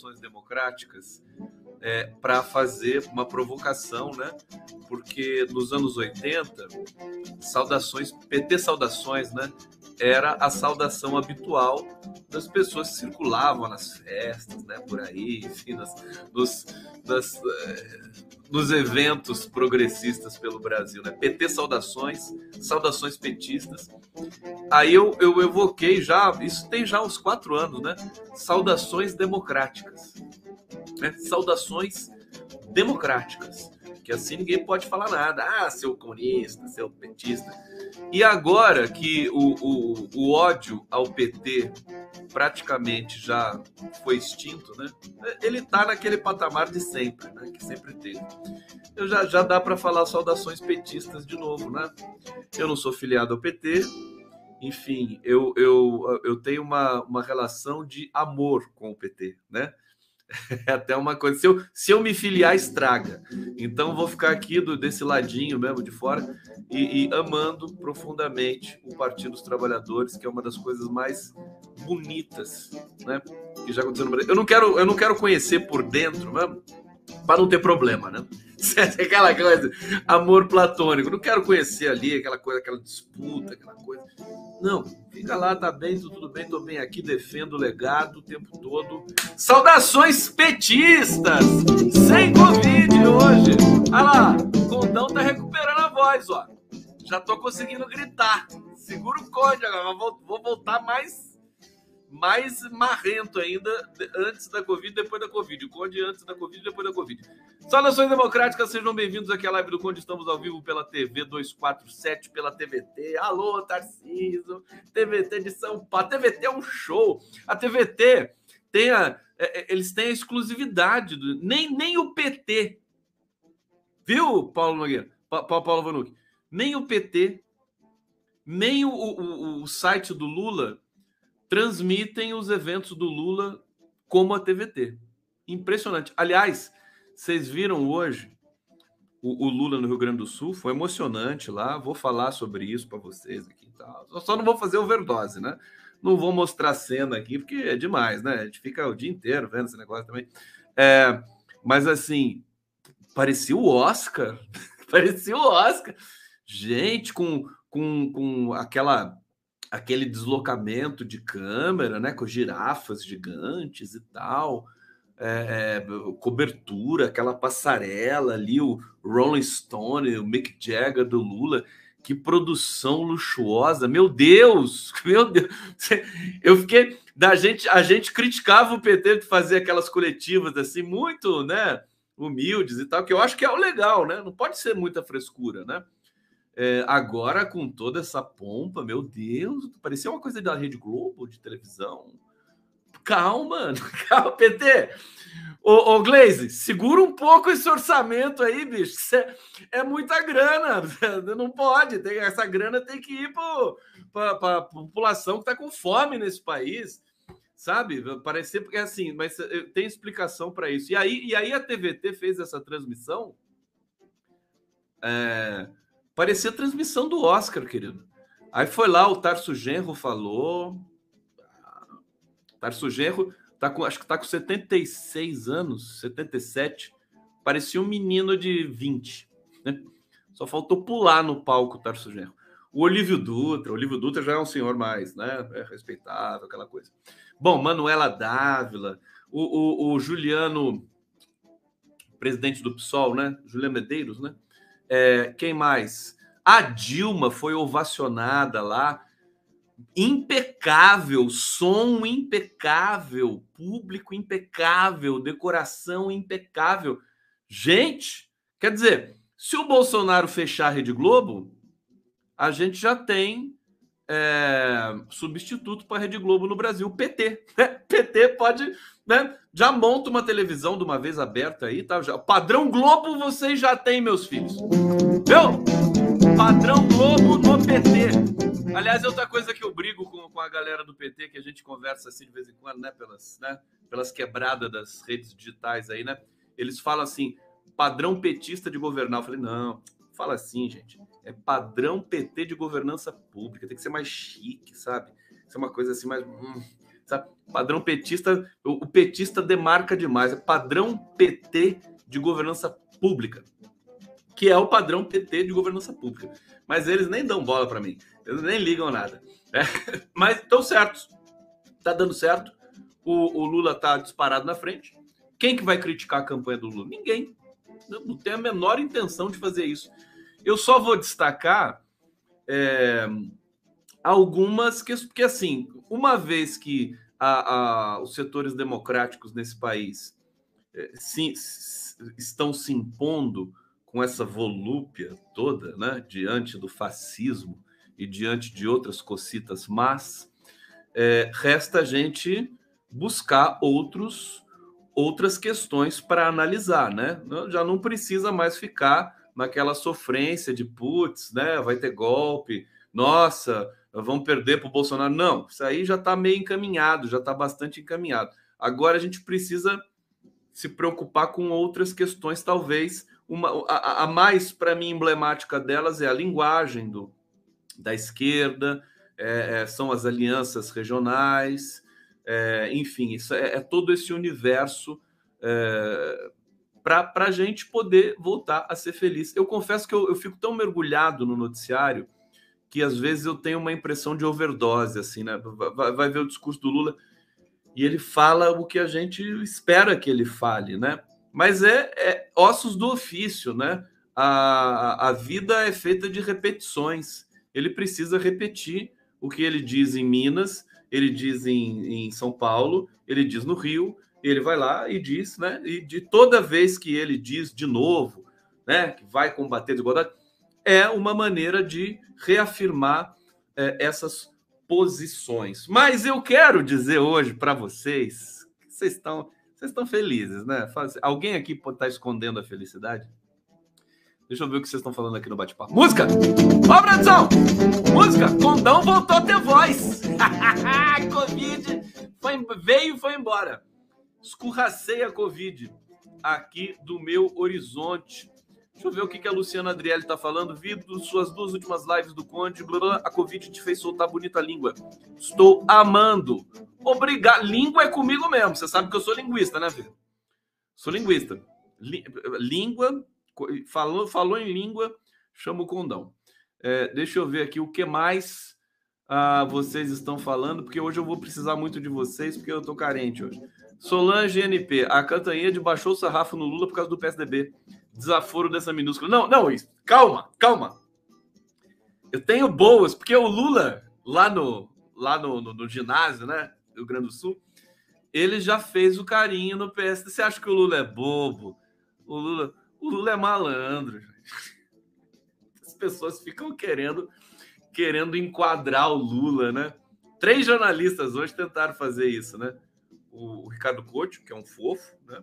saudações democráticas é, para fazer uma provocação, né? Porque nos anos 80, saudações, PT saudações, né? Era a saudação habitual das pessoas que circulavam nas festas, né? Por aí, enfim, nas, nos, nas, é, nos eventos progressistas pelo Brasil, né? PT saudações, saudações petistas. Aí eu, eu evoquei já, isso tem já uns quatro anos, né? Saudações democráticas né? Saudações democráticas, que assim ninguém pode falar nada. Ah, seu comunista, seu petista. E agora que o, o, o ódio ao PT praticamente já foi extinto, né? Ele está naquele patamar de sempre, né? Que sempre teve. Eu já, já dá para falar saudações petistas de novo, né? Eu não sou filiado ao PT, enfim, eu, eu, eu tenho uma, uma relação de amor com o PT, né? É até uma coisa. Se eu, se eu me filiar, estraga. Então, vou ficar aqui do, desse ladinho mesmo de fora e, e, amando profundamente o Partido dos Trabalhadores, que é uma das coisas mais bonitas né, que já aconteceu no Brasil. Eu não quero, eu não quero conhecer por dentro para não ter problema, né? aquela coisa, amor platônico. Não quero conhecer ali aquela coisa, aquela disputa, aquela coisa. Não, fica lá, tá bem, tudo bem, tô bem aqui, defendo o legado o tempo todo. Saudações petistas! Sem Covid hoje. Olha lá, o Condão tá recuperando a voz, ó. Já tô conseguindo gritar. Segura o código agora, vou voltar mais mais marrento ainda antes da Covid depois da Covid. O Conde antes da Covid depois da Covid. Saudações democráticas, sejam bem-vindos aqui à live do Conde. Estamos ao vivo pela TV 247, pela TVT. Alô, Tarciso, TVT de São Paulo. A TVT é um show. A TVT tem a, é, é, eles têm a exclusividade, do, nem, nem o PT, viu, Paulo Nogueira? Pa, Paulo Vanucci? Nem o PT, nem o, o, o site do Lula transmitem os eventos do Lula como a TVT. Impressionante. Aliás, vocês viram hoje o, o, Lula no Rio Grande do Sul? Foi emocionante lá. Vou falar sobre isso para vocês aqui. Tá? Só não vou fazer overdose, né? Não vou mostrar cena aqui, porque é demais, né? A gente fica o dia inteiro vendo esse negócio também. É, mas assim, parecia o Oscar. parecia o Oscar. Gente, com, com, com aquela aquele deslocamento de câmera, né, com girafas gigantes e tal, é, é, cobertura, aquela passarela ali, o Rolling Stone, o Mick Jagger do Lula, que produção luxuosa, meu Deus, meu Deus, eu fiquei, da gente, a gente criticava o PT de fazer aquelas coletivas assim muito, né, humildes e tal, que eu acho que é o legal, né, não pode ser muita frescura, né, é, agora, com toda essa pompa, meu Deus, parecia uma coisa da Rede Globo de televisão. Calma, calma, PT. Ô, ô Glaze, segura um pouco esse orçamento aí, bicho. É, é, muita grana. Não pode. Tem, essa grana tem que ir para a população que está com fome nesse país. Sabe? Parecer porque é assim, mas eh, tem explicação para isso. E aí, e aí a TVT fez essa transmissão. É, Parecia transmissão do Oscar, querido. Aí foi lá, o Tarso Genro falou. Tarso Genro tá com, acho que tá com 76 anos, 77. Parecia um menino de 20. Né? Só faltou pular no palco o Tarso Genro. O Olívio Dutra, o Olívio Dutra já é um senhor mais, né? É respeitável, aquela coisa. Bom, Manuela Dávila, o, o, o Juliano, presidente do PSOL, né? Juliano Medeiros, né? É, quem mais? A Dilma foi ovacionada lá. Impecável, som impecável, público impecável, decoração impecável. Gente, quer dizer, se o Bolsonaro fechar a Rede Globo, a gente já tem é, substituto para a Rede Globo no Brasil, PT. PT pode, né, já monta uma televisão de uma vez aberta aí, tá? Já, padrão Globo vocês já têm, meus filhos. Viu? Padrão Globo no PT. Aliás, outra coisa que eu brigo com, com a galera do PT, que a gente conversa assim de vez em quando, né, pelas, né, pelas quebradas das redes digitais aí, né? Eles falam assim: padrão petista de governar. Eu falei, não, fala assim, gente. É padrão PT de governança pública. Tem que ser mais chique, sabe? Isso é uma coisa assim mais. Hum, sabe? Padrão petista, o, petista demarca demais. É padrão PT de governança pública. Que é o padrão PT de governança pública. Mas eles nem dão bola para mim. Eles nem ligam nada. É. Mas estão certos. Tá dando certo. O, o Lula tá disparado na frente. Quem que vai criticar a campanha do Lula? Ninguém. Não, não tem a menor intenção de fazer isso. Eu só vou destacar é, algumas questões, porque assim, uma vez que a, a, os setores democráticos nesse país é, se, estão se impondo com essa volúpia toda, né, diante do fascismo e diante de outras cocitas mas é, resta a gente buscar outros outras questões para analisar, né? Já não precisa mais ficar naquela sofrência de putz, né? Vai ter golpe, nossa, vão perder para o Bolsonaro. Não, isso aí já está meio encaminhado, já está bastante encaminhado. Agora a gente precisa se preocupar com outras questões, talvez. Uma, a, a mais, para mim, emblemática delas é a linguagem do, da esquerda, é, é, são as alianças regionais, é, enfim, isso é, é, todo esse universo é, para a gente poder voltar a ser feliz. Eu confesso que eu, eu, fico tão mergulhado no noticiário que às vezes eu tenho uma impressão de overdose, assim, né? Vai, vai ver o discurso do Lula e ele fala o que a gente espera que ele fale, né? Mas é, é ossos do ofício, né? A, a vida é feita de repetições. Ele precisa repetir o que ele diz em Minas ele diz em, em São Paulo, ele diz no Rio, ele vai lá e diz, né? E de toda vez que ele diz de novo, né, que vai combater a desigualdade, é uma maneira de reafirmar é, essas posições. Mas eu quero dizer hoje para vocês vocês estão, vocês estão felizes, né? Alguém aqui estar escondendo a felicidade? Deixa eu ver o que vocês estão falando aqui no bate-papo. Música! Ó, produção! Música! Condão voltou a ter voz! Covid foi, veio e foi embora. Escurracei a Covid aqui do meu horizonte. Deixa eu ver o que, que a Luciana Adriele está falando. Vi suas duas últimas lives do Conde. Blá, blá, a Covid te fez soltar bonita língua. Estou amando. Obrigado. Língua é comigo mesmo. Você sabe que eu sou linguista, né, filho? Sou linguista. Língua falou, falou em língua, chama o condão. É, deixa eu ver aqui o que mais ah, vocês estão falando, porque hoje eu vou precisar muito de vocês, porque eu tô carente hoje. Solange NP, a Cantanhede baixou o sarrafo no Lula por causa do PSDB. Desaforo dessa minúscula. Não, não, calma, calma. Eu tenho boas, porque o Lula, lá no, lá no, no, no ginásio, né, do Rio Grande do Sul, ele já fez o carinho no PSD. Você acha que o Lula é bobo? O Lula, o Lula é malandro. As pessoas ficam querendo querendo enquadrar o Lula, né? Três jornalistas hoje tentaram fazer isso, né? O, Ricardo Couto, que é um fofo, né?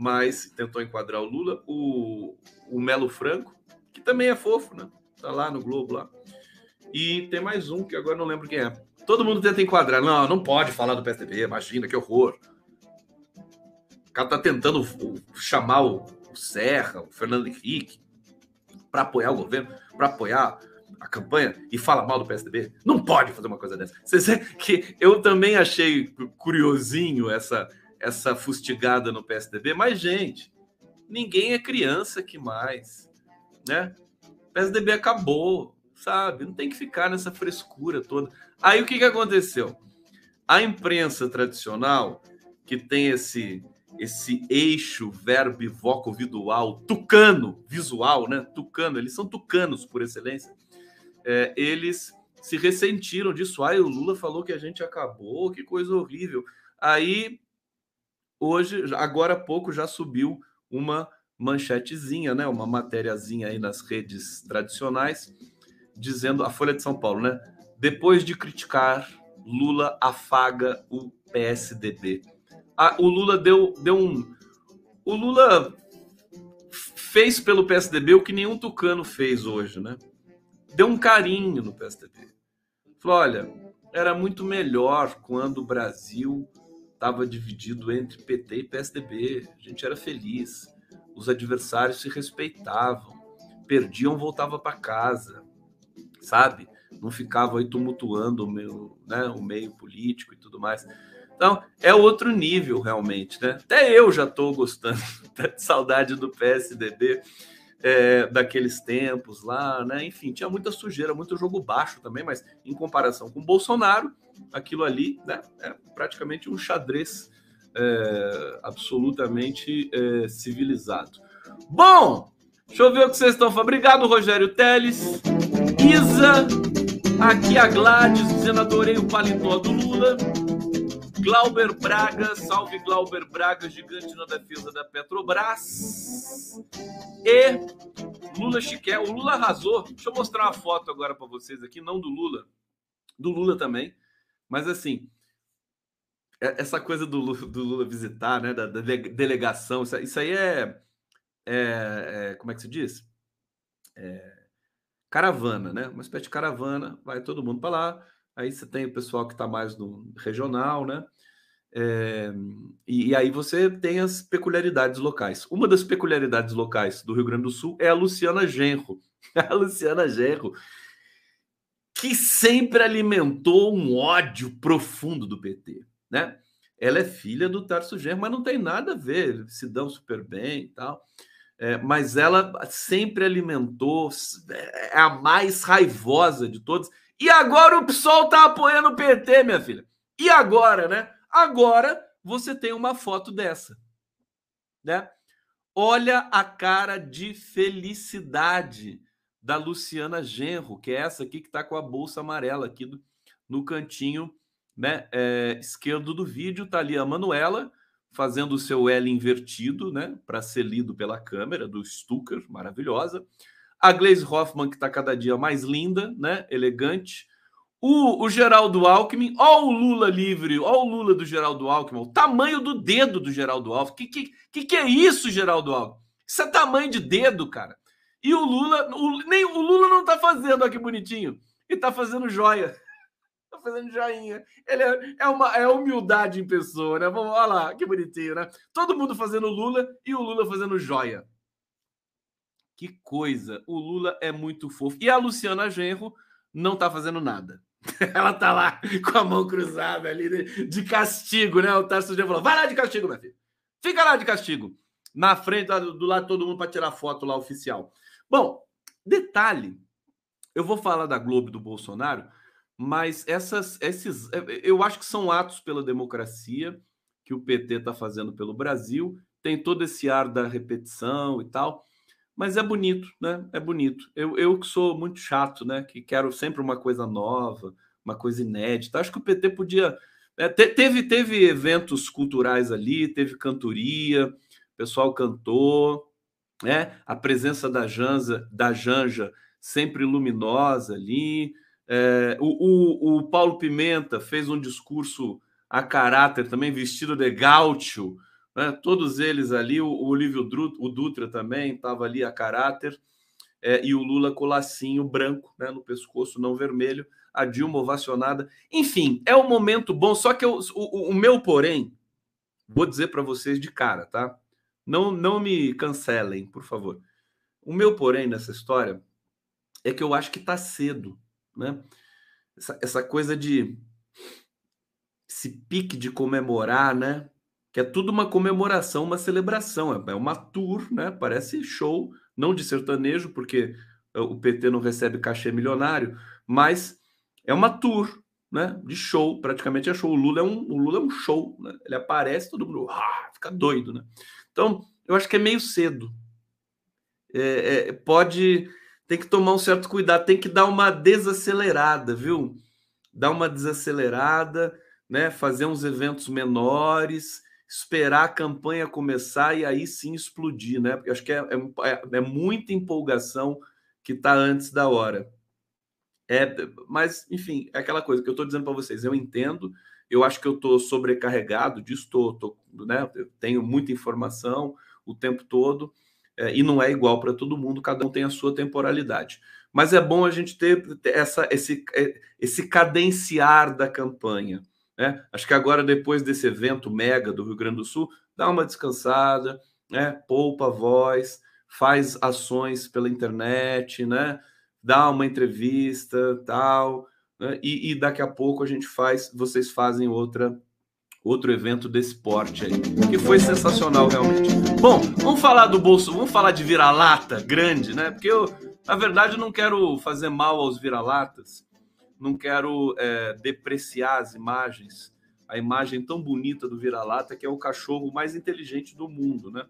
Mas tentou enquadrar o Lula. O, o Melo Franco, que também é fofo, né? Tá lá no Globo lá. E tem mais um que agora não lembro quem é. Todo mundo tenta enquadrar. Não, não pode falar do PSDB, imagina que horror. O cara tá tentando chamar o o Serra, o Fernando Henrique, para apoiar o governo, para apoiar a campanha e fala mal do PSDB? Não pode fazer uma coisa dessa. Você que eu também achei curiosinho essa essa fustigada no PSDB, mas gente, ninguém é criança que mais, né? O PSDB acabou, sabe? Não tem que ficar nessa frescura toda. Aí o que que aconteceu? A imprensa tradicional que tem esse esse eixo verbo-voco-visual, tucano, visual, né? Tucano, eles são tucanos por excelência. É, eles se ressentiram disso. Ai, o Lula falou que a gente acabou, que coisa horrível. Aí, hoje, agora há pouco, já subiu uma manchetezinha, né? Uma matériazinha aí nas redes tradicionais, dizendo a Folha de São Paulo, né? Depois de criticar, Lula afaga o PSDB a, o Lula deu, deu um. O Lula fez pelo PSDB o que nenhum tucano fez hoje, né? Deu um carinho no PSDB. Falou: olha, era muito melhor quando o Brasil estava dividido entre PT e PSDB. A gente era feliz. os adversários se respeitavam, perdiam, voltava para casa, sabe? Não ficava aí tumultuando o, meu, né, o meio político e tudo mais. Então, é outro nível, realmente, né? Até eu já estou gostando, de saudade do PSDB, é, daqueles tempos lá, né? Enfim, tinha muita sujeira, muito jogo baixo também, mas em comparação com o Bolsonaro, aquilo ali né, é praticamente um xadrez é, absolutamente é, civilizado. Bom, deixa eu ver o que vocês estão falando. Obrigado, Rogério Teles. Isa, aqui a Gladys dizendo adorei o paletó do Lula. Glauber Braga, salve Glauber Braga, gigante na defesa da Petrobras. E Lula Chiqué, o Lula arrasou. Deixa eu mostrar uma foto agora para vocês aqui, não do Lula, do Lula também, mas assim, é, essa coisa do Lula, do Lula visitar, né, da, da delegação, isso, isso aí é, é, é, como é que se diz? É, caravana, né? Uma espécie de caravana, vai todo mundo para lá Aí você tem o pessoal que está mais no regional, né? É, e, e, aí você tem as peculiaridades locais. Uma das peculiaridades locais do Rio Grande do Sul é a Luciana Genro. A Luciana Genro, que sempre alimentou um ódio profundo do PT, né? Ela é filha do Tarso Genro, mas não tem nada a ver, se dão super bem e tal. É, mas ela sempre alimentou, é a mais raivosa de todas e agora o PSOL tá apoiando o PT, minha filha. E agora, né? Agora você tem uma foto dessa, né? Olha a cara de felicidade da Luciana Genro, que é essa aqui que está com a bolsa amarela aqui do, no cantinho né, é, esquerdo do vídeo. Tá ali a Manuela fazendo o seu L invertido, né, para ser lido pela câmera do Stucker, maravilhosa. A Glaze Hoffman, que está cada dia mais linda, né? Elegante. O, o Geraldo Alckmin, ó o Lula livre, ó o Lula do Geraldo Alckmin, o tamanho do dedo do Geraldo Alckmin. Que, que, que, que é isso, Geraldo Alckmin? Isso é tamanho de dedo, cara. E o Lula, o, nem o Lula não tá fazendo, que bonitinho. Ele tá fazendo joia. Tá fazendo joinha. Ele é, é uma é humildade em pessoa, né? Vamos olha lá, que bonitinho, né? Todo mundo fazendo Lula e o Lula fazendo joia. Que coisa! O Lula é muito fofo. E a Luciana Genro não tá fazendo nada. Ela tá lá com a mão cruzada ali de castigo, né? O Tarso Genro falou: vai lá de castigo, minha filha. Fica lá de castigo. Na frente, do lado todo mundo para tirar foto lá oficial. Bom, detalhe: eu vou falar da Globo do Bolsonaro, mas essas, esses, eu acho que são atos pela democracia que o PT está fazendo pelo Brasil. Tem todo esse ar da repetição e tal. Mas é bonito, né? É bonito. Eu, eu que sou muito chato, né? Que quero sempre uma coisa nova, uma coisa inédita. Acho que o PT podia. É, te, teve, teve eventos culturais ali, teve cantoria, o pessoal cantou, né? A presença da Janja, da Janja sempre luminosa ali. É, o, o, o Paulo Pimenta fez um discurso a caráter também, vestido de gaúcho, né? todos eles ali, o, o Olívio o Dutra também estava ali a caráter, é, e o Lula com lacinho branco né, no pescoço, não vermelho, a Dilma ovacionada. Enfim, é um momento bom, só que eu, o, o meu, porém, vou dizer para vocês de cara, tá? Não, não me cancelem, por favor. O meu, porém, nessa história é que eu acho que está cedo, né? Essa, essa coisa de esse pique de comemorar, né? que é tudo uma comemoração, uma celebração, é, é uma tour, né? Parece show, não de sertanejo, porque eh, o PT não recebe cachê milionário, mas é uma tour, né? De show, praticamente é show. O Lula é um, o Lula é um show, né? Ele aparece, todo mundo ah, fica doido, né? Então, eu acho que é meio cedo. É, é, pode, tem que tomar um certo cuidado, tem que dar uma desacelerada, viu? Dar uma desacelerada, né? Fazer uns eventos menores esperar a campanha começar e aí sim explodir, né? Porque acho que é, é, é muita empolgação que está antes da hora. É, mas, enfim, é aquela coisa que eu estou dizendo para vocês. Eu entendo, eu acho que eu estou sobrecarregado disso, tô, né? Eu tenho muita informação o tempo todo é, e não é igual para todo mundo, cada um tem a sua temporalidade. Mas é bom a gente ter essa, esse, é, esse cadenciar da campanha. Né? Acho que agora, depois desse evento mega do Rio Grande do Sul, dá uma descansada, né? Poupa voz, faz ações pela internet, né? Dá uma entrevista, tal, né? e, e daqui a pouco a gente faz, vocês fazem outra outro evento desse porte aí, que foi sensacional realmente. Bom, vamos falar do bolso, vamos falar de vira-lata grande, né? Porque eu, na verdade, não quero fazer mal aos vira-latas, não quero é, depreciar as imagens, a imagem tão bonita do vira-lata, que é o cachorro mais inteligente do mundo, né?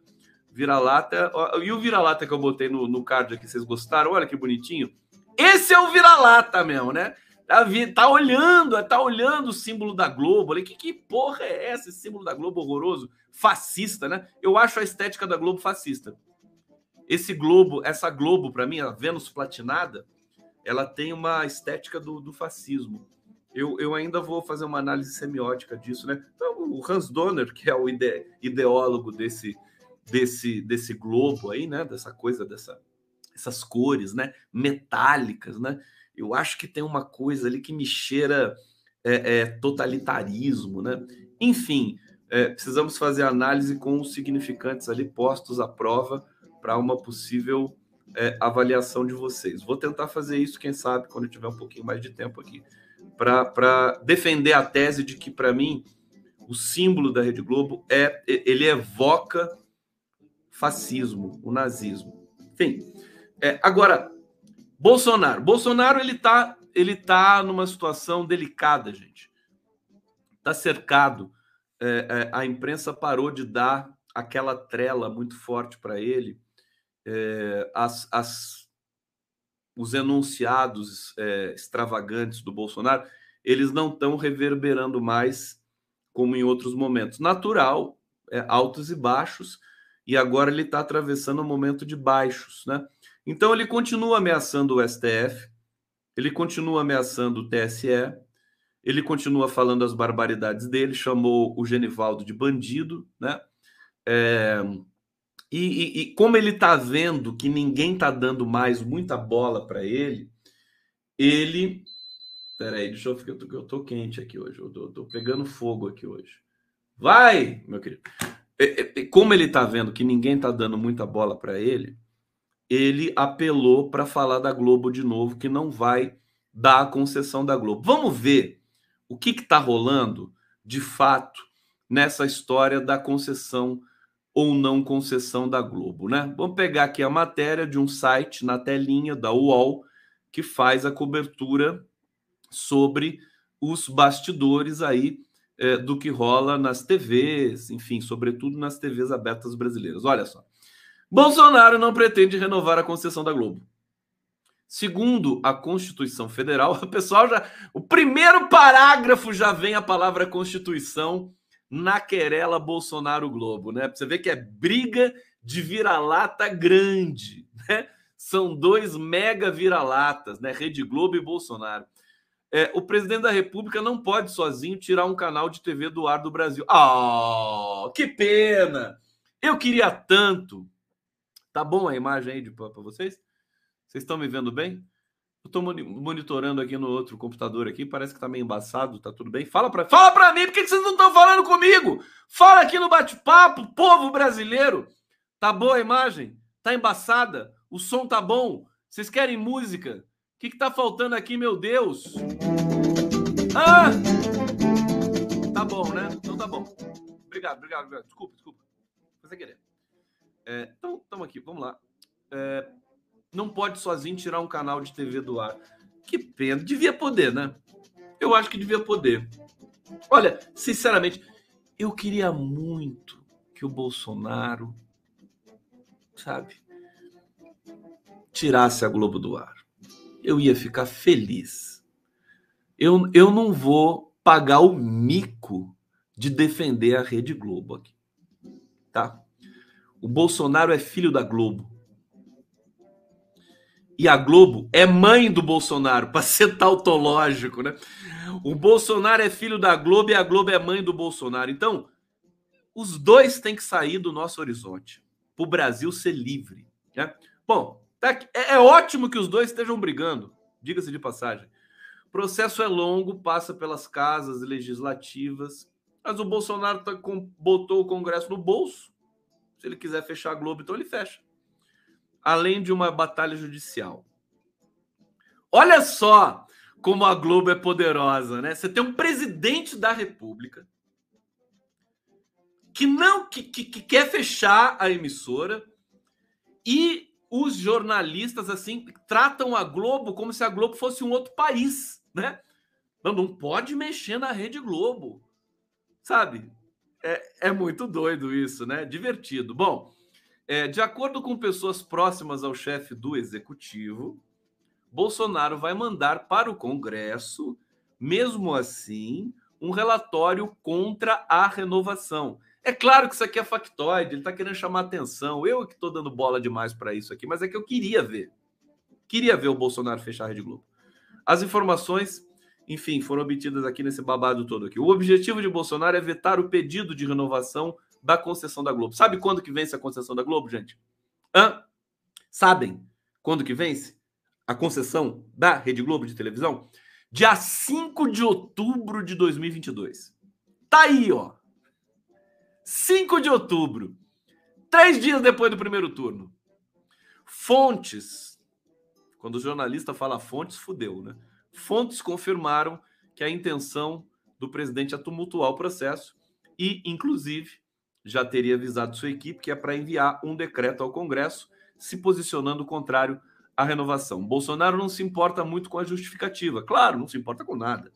Vira-lata, e o vira-lata que eu botei no, no card aqui, vocês gostaram? Olha que bonitinho. Esse é o vira-lata mesmo, né? Tá, tá olhando, tá olhando o símbolo da Globo. Ali, que, que porra é essa? Esse símbolo da Globo horroroso, fascista, né? Eu acho a estética da Globo fascista. Esse Globo, essa Globo, para mim, a Vênus platinada, ela tem uma estética do, do fascismo. Eu, eu, ainda vou fazer uma análise semiótica disso, né? Então, o Hans Donner, que é o ide, ideólogo desse, desse, desse globo aí, né? Dessa coisa, dessa, essas cores, né? Metálicas, né? Eu acho que tem uma coisa ali que me cheira é, é, totalitarismo, né? Enfim, é, precisamos fazer análise com os significantes ali postos à prova para uma possível é, avaliação de vocês. Vou tentar fazer isso, quem sabe, quando tiver um pouquinho mais de tempo aqui, para defender a tese de que, para mim, o símbolo da Rede Globo é ele evoca fascismo, o nazismo. Enfim, é, agora Bolsonaro. Bolsonaro ele tá, ele tá numa situação delicada, gente. Tá cercado. É, é, a imprensa parou de dar aquela trela muito forte para ele. É, as, as, os enunciados é, extravagantes do Bolsonaro, eles não estão reverberando mais como em outros momentos. Natural, é, altos e baixos, e agora ele está atravessando um momento de baixos, né? Então ele continua ameaçando o STF, ele continua ameaçando o TSE, ele continua falando as barbaridades dele, chamou o Genivaldo de bandido, né? É, e, e, e, como ele está vendo que ninguém está dando mais muita bola para ele, ele. Peraí, deixa eu ficar. Eu tô quente aqui hoje, eu tô, tô pegando fogo aqui hoje. Vai, meu querido. Como ele está vendo que ninguém está dando muita bola para ele, ele apelou para falar da Globo de novo, que não vai dar a concessão da Globo. Vamos ver o que está rolando de fato nessa história da concessão ou não concessão da Globo, né? Vamos pegar aqui a matéria de um site na telinha da UOL que faz a cobertura sobre os bastidores aí é, do que rola nas TVs, enfim, sobretudo nas TVs abertas brasileiras. Olha só. Bolsonaro não pretende renovar a concessão da Globo. Segundo a Constituição Federal, o pessoal já. O primeiro parágrafo já vem a palavra Constituição na querela Bolsonaro Globo, né? Você ver que é briga de vira-lata grande, né? São dois mega vira-latas, né? Rede Globo e Bolsonaro. É, o presidente da República não pode sozinho tirar um canal de TV do ar do Brasil. Ah, oh, que pena! Eu queria tanto Tá bom a imagem aí para vocês? Vocês estão me vendo bem? Eu estou monitorando aqui no outro computador aqui, parece que está meio embaçado, tá tudo bem? Fala para Fala para mim, por que vocês não estão falando comigo? Fala aqui no bate-papo, povo brasileiro. Tá boa a imagem? Tá embaçada? O som tá bom? Vocês querem música? O que, que tá faltando aqui, meu Deus? Ah! Tá bom, né? Então tá bom. Obrigado, obrigado, obrigado. Desculpa, desculpa. Sem querer. É, então, estamos aqui, vamos lá. É, não pode sozinho tirar um canal de TV do ar. Que pena. Devia poder, né? Eu acho que devia poder. Olha, sinceramente, eu queria muito que o Bolsonaro, sabe, tirasse a Globo do ar. Eu ia ficar feliz. Eu, eu não vou pagar o mico de defender a Rede Globo aqui. Tá? O Bolsonaro é filho da Globo. E a Globo é mãe do Bolsonaro, para ser tautológico, né? O Bolsonaro é filho da Globo e a Globo é mãe do Bolsonaro. Então, os dois têm que sair do nosso horizonte, para o Brasil ser livre. Né? Bom, tá é, é ótimo que os dois estejam brigando, diga-se de passagem. O processo é longo, passa pelas casas legislativas, mas o Bolsonaro tá com, botou o Congresso no bolso Se ele quiser fechar a Globo, então ele fecha. Além de uma batalha judicial. Olha só como a Globo é poderosa, né? Você tem um presidente da República que não que, que, que quer fechar a emissora e os jornalistas assim tratam a Globo como se a Globo fosse um outro país, né? Não, não pode mexer na Rede Globo, sabe? É, é muito doido isso, né? Divertido. Bom, é, de acordo com pessoas próximas ao chefe do executivo, Bolsonaro vai mandar para o Congresso, mesmo assim, um relatório contra a renovação. É claro que isso aqui é factoide, ele está querendo chamar atenção. Eu que estou dando bola demais para isso aqui, mas é que eu queria ver. Queria ver o Bolsonaro fechar a Rede Globo. As informações, enfim, foram obtidas aqui nesse babado todo aqui. O objetivo de Bolsonaro é vetar o pedido de renovação da concessão da Globo. Sabe quando que vence a concessão da Globo, gente? Hã? Sabem quando que vence a concessão da Rede Globo de televisão? Dia 5 de outubro de 2022. Tá aí, ó. 5 de outubro, três dias depois do primeiro turno. Fontes, quando o jornalista fala fontes, fudeu, né? Fontes confirmaram que a intenção do presidente é tumultuar o processo e, inclusive, já teria avisado sua equipe que é para enviar um decreto ao Congresso se posicionando contrário à renovação. Bolsonaro não se importa muito com a justificativa, claro, não se importa com nada,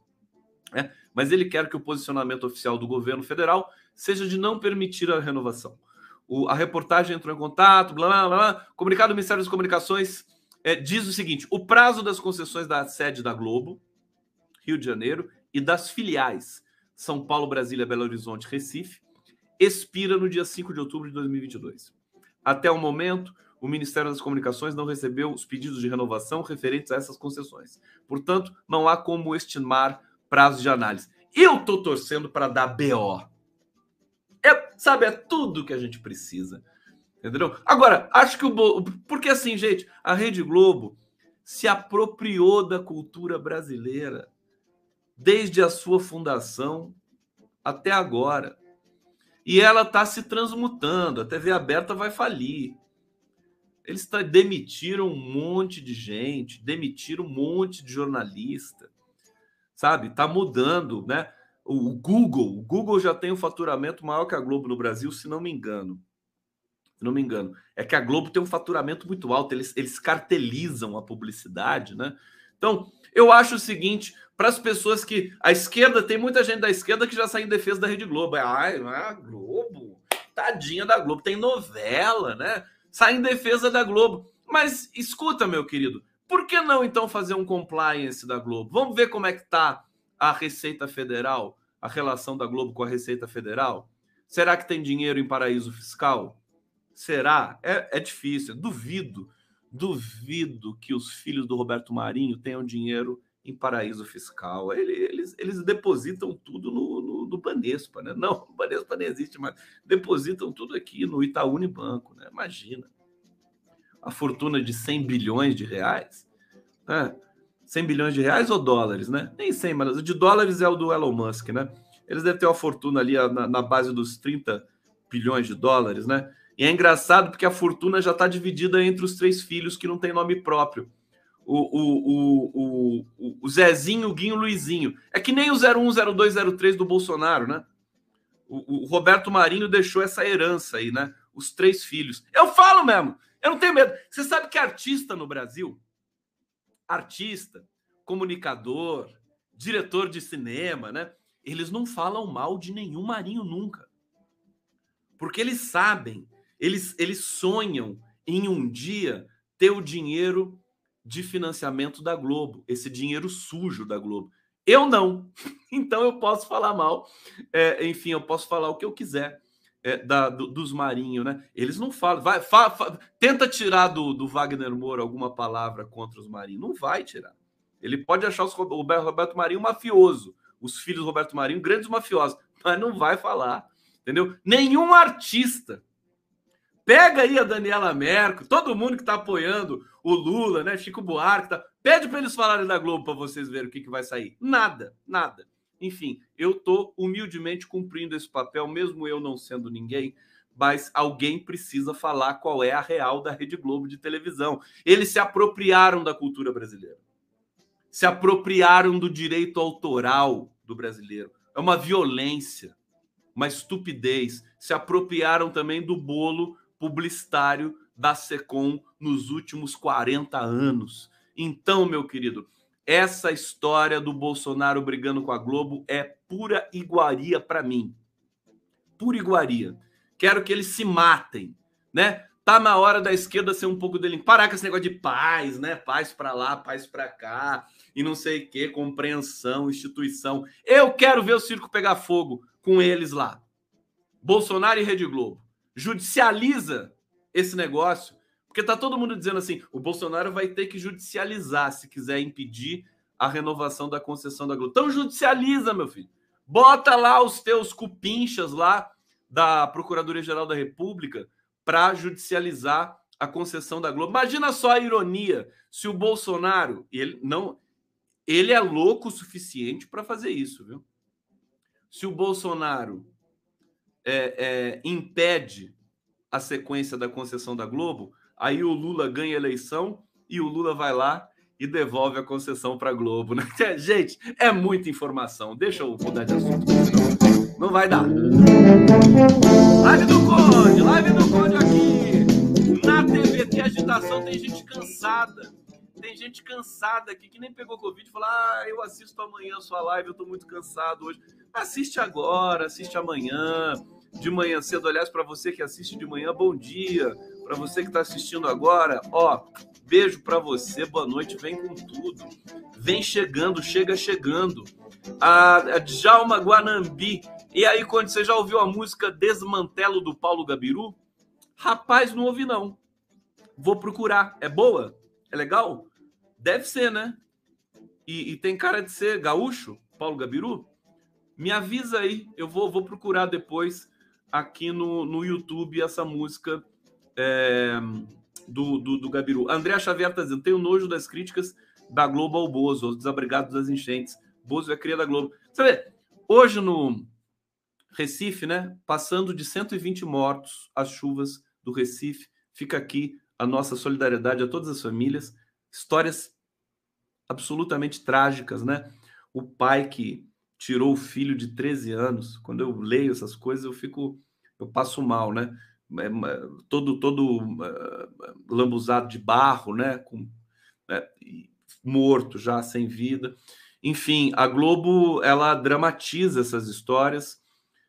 né? mas ele quer que o posicionamento oficial do governo federal seja de não permitir a renovação. O, a reportagem entrou em contato, blá, blá, blá. Comunicado do Ministério das Comunicações é, diz o seguinte: o prazo das concessões da sede da Globo, Rio de Janeiro, e das filiais São Paulo, Brasília, Belo Horizonte, Recife, expira no dia 5 de outubro de 2022. Até o momento, o Ministério das Comunicações não recebeu os pedidos de renovação referentes a essas concessões. Portanto, não há como estimar prazo de análise. Eu estou torcendo para dar BO. É, sabe, é tudo que a gente precisa. Entendeu? Agora, acho que o. Porque assim, gente, a Rede Globo se apropriou da cultura brasileira desde a sua fundação até agora. E ela está se transmutando. A TV aberta vai falir. Eles tá, demitiram um monte de gente, demitiram um monte de jornalista, sabe? Está mudando, né? o Google, o Google já tem um faturamento maior que a Globo no Brasil, se não me engano. Se não me engano. É que a Globo tem um faturamento muito alto, eles, eles cartelizam a publicidade, né? Então, eu acho o seguinte, para as pessoas que. A esquerda, tem muita gente da esquerda que já sai em defesa da Rede Globo. Ai, não é a Globo. Tadinha da Globo, tem novela, né? Sai em defesa da Globo. Mas escuta, meu querido, por que não então fazer um compliance da Globo? Vamos ver como é que tá a Receita Federal, a relação da Globo com a Receita Federal? Será que tem dinheiro em paraíso fiscal? Será? É, é difícil. Duvido, duvido que os filhos do Roberto Marinho tenham dinheiro em paraíso fiscal. Eles, eles depositam tudo no, no, no Banespa, né? Não, o Banespa nem existe mais. Depositam tudo aqui no Itaú Unibanco, né? Imagina. A fortuna de 100 bilhões de reais. Né? 100 bilhões de reais ou dólares, né? Nem 100, mas de dólares é o do Elon Musk, né? Eles devem ter uma fortuna ali na, na base dos 30 bilhões de dólares, né? E é engraçado porque a fortuna já está dividida entre os três filhos que não tem nome próprio. O, o, o, o, o Zezinho, o Guinho, o Luizinho. É que nem o 01, 02, 03 do Bolsonaro, né? O, o Roberto Marinho deixou essa herança aí, né? Os três filhos. Eu falo mesmo, eu não tenho medo. Você sabe que artista no Brasil artista, comunicador, diretor de cinema, né? Eles não falam mal de nenhum marinho nunca. Porque eles sabem, eles, eles sonham em um dia ter o dinheiro de financiamento da Globo, esse dinheiro sujo da Globo. Eu não. Então eu posso falar mal. É, enfim, eu posso falar o que eu quiser é, da, do, dos marinhos, né? Eles não falam. Vai, fa, fa, tenta tirar do, do Wagner Moura alguma palavra contra os marinhos. Não vai tirar. Ele pode achar os, o Roberto Marinho mafioso, os filhos do Roberto Marinho grandes mafiosos, mas não vai falar, entendeu? Nenhum artista. Pega aí a Daniela Merkel, todo mundo que está apoiando o Lula, né? Chico Buarque, tá... pede para eles falarem da Globo para vocês verem o que, que vai sair. Nada, nada. Enfim, eu estou humildemente cumprindo esse papel, mesmo eu não sendo ninguém, mas alguém precisa falar qual é a real da Rede Globo de televisão. Eles se apropriaram da cultura brasileira, se apropriaram do direito autoral do brasileiro. É uma violência, uma estupidez. Se apropriaram também do bolo publicitário da Secom nos últimos 40 anos. Então, meu querido, essa história do Bolsonaro brigando com a Globo é pura iguaria para mim. Pura iguaria. Quero que eles se matem, né? Tá na hora da esquerda ser um pouco dele. Parar com esse negócio de paz, né? Paz para lá, paz para cá, e não sei o que, compreensão, instituição. Eu quero ver o circo pegar fogo com eles lá. Bolsonaro e Rede Globo. Judicializa esse negócio porque tá todo mundo dizendo assim: o Bolsonaro vai ter que judicializar se quiser impedir a renovação da concessão da Globo. Então judicializa, meu filho. Bota lá os teus cupinchas lá da Procuradoria-Geral da República para judicializar a concessão da Globo. Imagina só a ironia se o Bolsonaro, ele não, ele é louco o suficiente para fazer isso, viu? Se o Bolsonaro é, é, impede a sequência da concessão da Globo, aí o Lula ganha a eleição e o Lula vai lá e devolve a concessão para a Globo. Né? Gente, é muita informação. Deixa eu mudar de assunto, não vai dar. Live do Conde, live do Conde aqui. Na TVT Agitação tem gente cansada. Tem gente cansada aqui que nem pegou Covid e falou: Ah, eu assisto amanhã a sua live, eu tô muito cansado hoje. Assiste agora, assiste amanhã, de manhã cedo. Aliás, para você que assiste de manhã, bom dia para você que está assistindo agora, ó, beijo para você, boa noite, vem com tudo. Vem chegando, chega chegando. A, a Djalma Guanambi. E aí, quando você já ouviu a música Desmantelo do Paulo Gabiru? Rapaz, não ouvi não. Vou procurar. É boa? É legal? Deve ser, né? E, e tem cara de ser gaúcho, Paulo Gabiru? Me avisa aí, eu vou, vou procurar depois aqui no, no YouTube essa música é, do, do, do Gabiru. André Xavier está dizendo: tenho nojo das críticas da Globo ao Bozo, aos desabrigados das enchentes. Bozo é cria da Globo. Você vê, hoje no Recife, né? Passando de 120 mortos as chuvas do Recife, fica aqui a nossa solidariedade a todas as famílias. Histórias absolutamente trágicas, né? O pai que tirou o filho de 13 anos. Quando eu leio essas coisas, eu fico, eu passo mal, né? É, todo todo uh, lambuzado de barro, né? Com, né? morto já sem vida. Enfim, a Globo ela dramatiza essas histórias,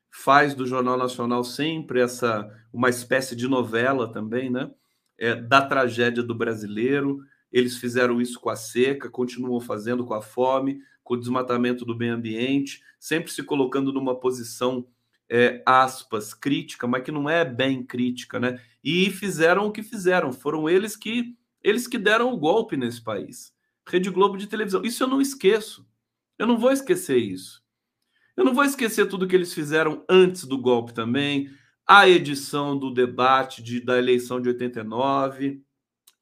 faz do Jornal Nacional sempre essa uma espécie de novela também, né? É, da tragédia do brasileiro. Eles fizeram isso com a seca, continuam fazendo com a fome, com o desmatamento do meio ambiente, sempre se colocando numa posição é, aspas, crítica, mas que não é bem crítica, né? E fizeram o que fizeram. Foram eles que eles que deram o golpe nesse país. Rede Globo de televisão. Isso eu não esqueço. Eu não vou esquecer isso. Eu não vou esquecer tudo que eles fizeram antes do golpe também. A edição do debate de, da eleição de 89,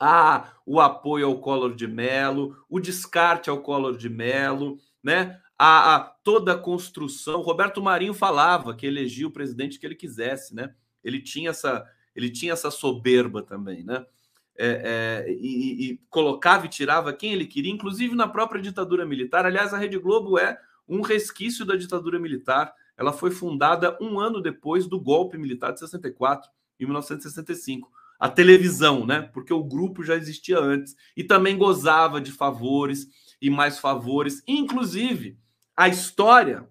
a, o apoio ao Collor de Mello, o descarte ao Collor de Mello, né? a, a, toda a construção. Roberto Marinho falava que elegia o presidente que ele quisesse, né? Ele tinha essa, ele tinha essa soberba também, né? É, é, e, e, colocava e tirava quem ele queria, inclusive na própria ditadura militar. Aliás, a Rede Globo é um resquício da ditadura militar. Ela foi fundada um ano depois do golpe militar de 64, em 1965. A televisão, né? Porque o grupo já existia antes e também gozava de favores e mais favores, inclusive a história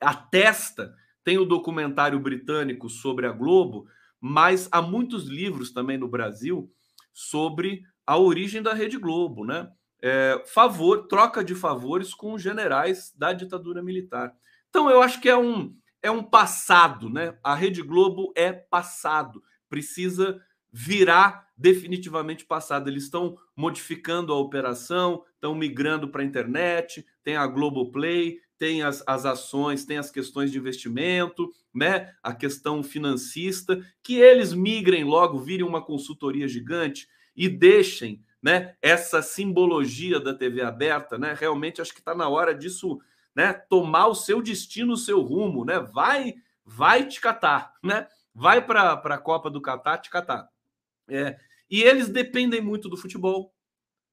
atesta, tem o documentário britânico sobre a Globo, mas há muitos livros também no Brasil sobre a origem da Rede Globo, né? É, favor, troca de favores com os generais da ditadura militar. Então eu acho que é um é um passado, né? A Rede Globo é passado, precisa virar definitivamente passado. Eles estão modificando a operação, estão migrando para a internet, tem a Globoplay, tem as, as ações, tem as questões de investimento, né? A questão financista, que eles migrem logo, virem uma consultoria gigante e deixem né, essa simbologia da TV aberta, né? Realmente acho que está na hora disso, né? Tomar o seu destino, o seu rumo, né? Vai, vai te catar, né? Vai para a Copa do Catar, te catar. É, e eles dependem muito do futebol.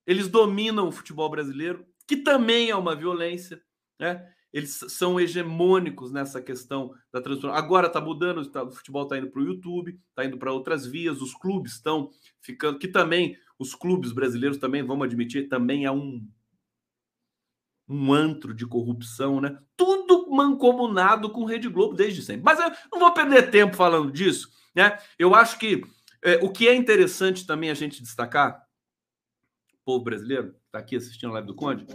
Eles dominam o futebol brasileiro, que também é uma violência, né? Eles são hegemônicos nessa questão da transformação. Agora está mudando, tá, o futebol está indo para o YouTube, está indo para outras vias, os clubes estão ficando, que também, os clubes brasileiros também, vamos admitir, também é um um antro de corrupção, né? Tudo mancomunado com Rede Globo desde sempre. Mas eu não vou perder tempo falando disso, né? Eu acho que é, o que é interessante também a gente destacar, o povo brasileiro está aqui assistindo a live do Conde,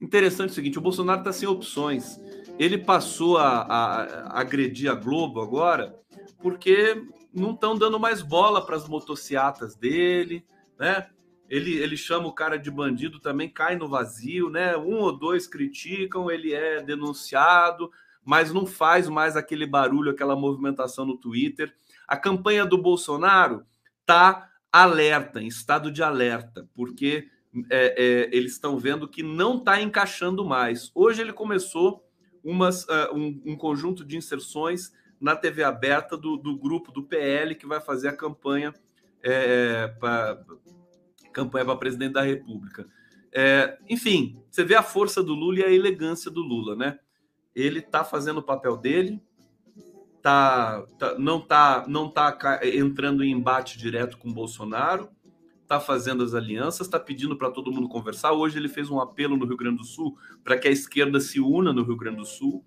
interessante o seguinte: o Bolsonaro está sem opções. Ele passou a, a, a agredir a Globo agora porque não estão dando mais bola para as motociatas dele, né? Ele, ele chama o cara de bandido também, cai no vazio, né? Um ou dois criticam, ele é denunciado, mas não faz mais aquele barulho, aquela movimentação no Twitter. A campanha do Bolsonaro tá alerta, em estado de alerta, porque é, é, eles estão vendo que não está encaixando mais. Hoje ele começou umas, uh, um, um, conjunto de inserções na TV aberta do, do grupo do PL que vai fazer a campanha é, para campanha para presidente da República. É, enfim, você vê a força do Lula e a elegância do Lula, né? Ele está fazendo o papel dele, tá, tá, não está não tá entrando em embate direto com Bolsonaro, está fazendo as alianças, está pedindo para todo mundo conversar. Hoje ele fez um apelo no Rio Grande do Sul para que a esquerda se una no Rio Grande do Sul.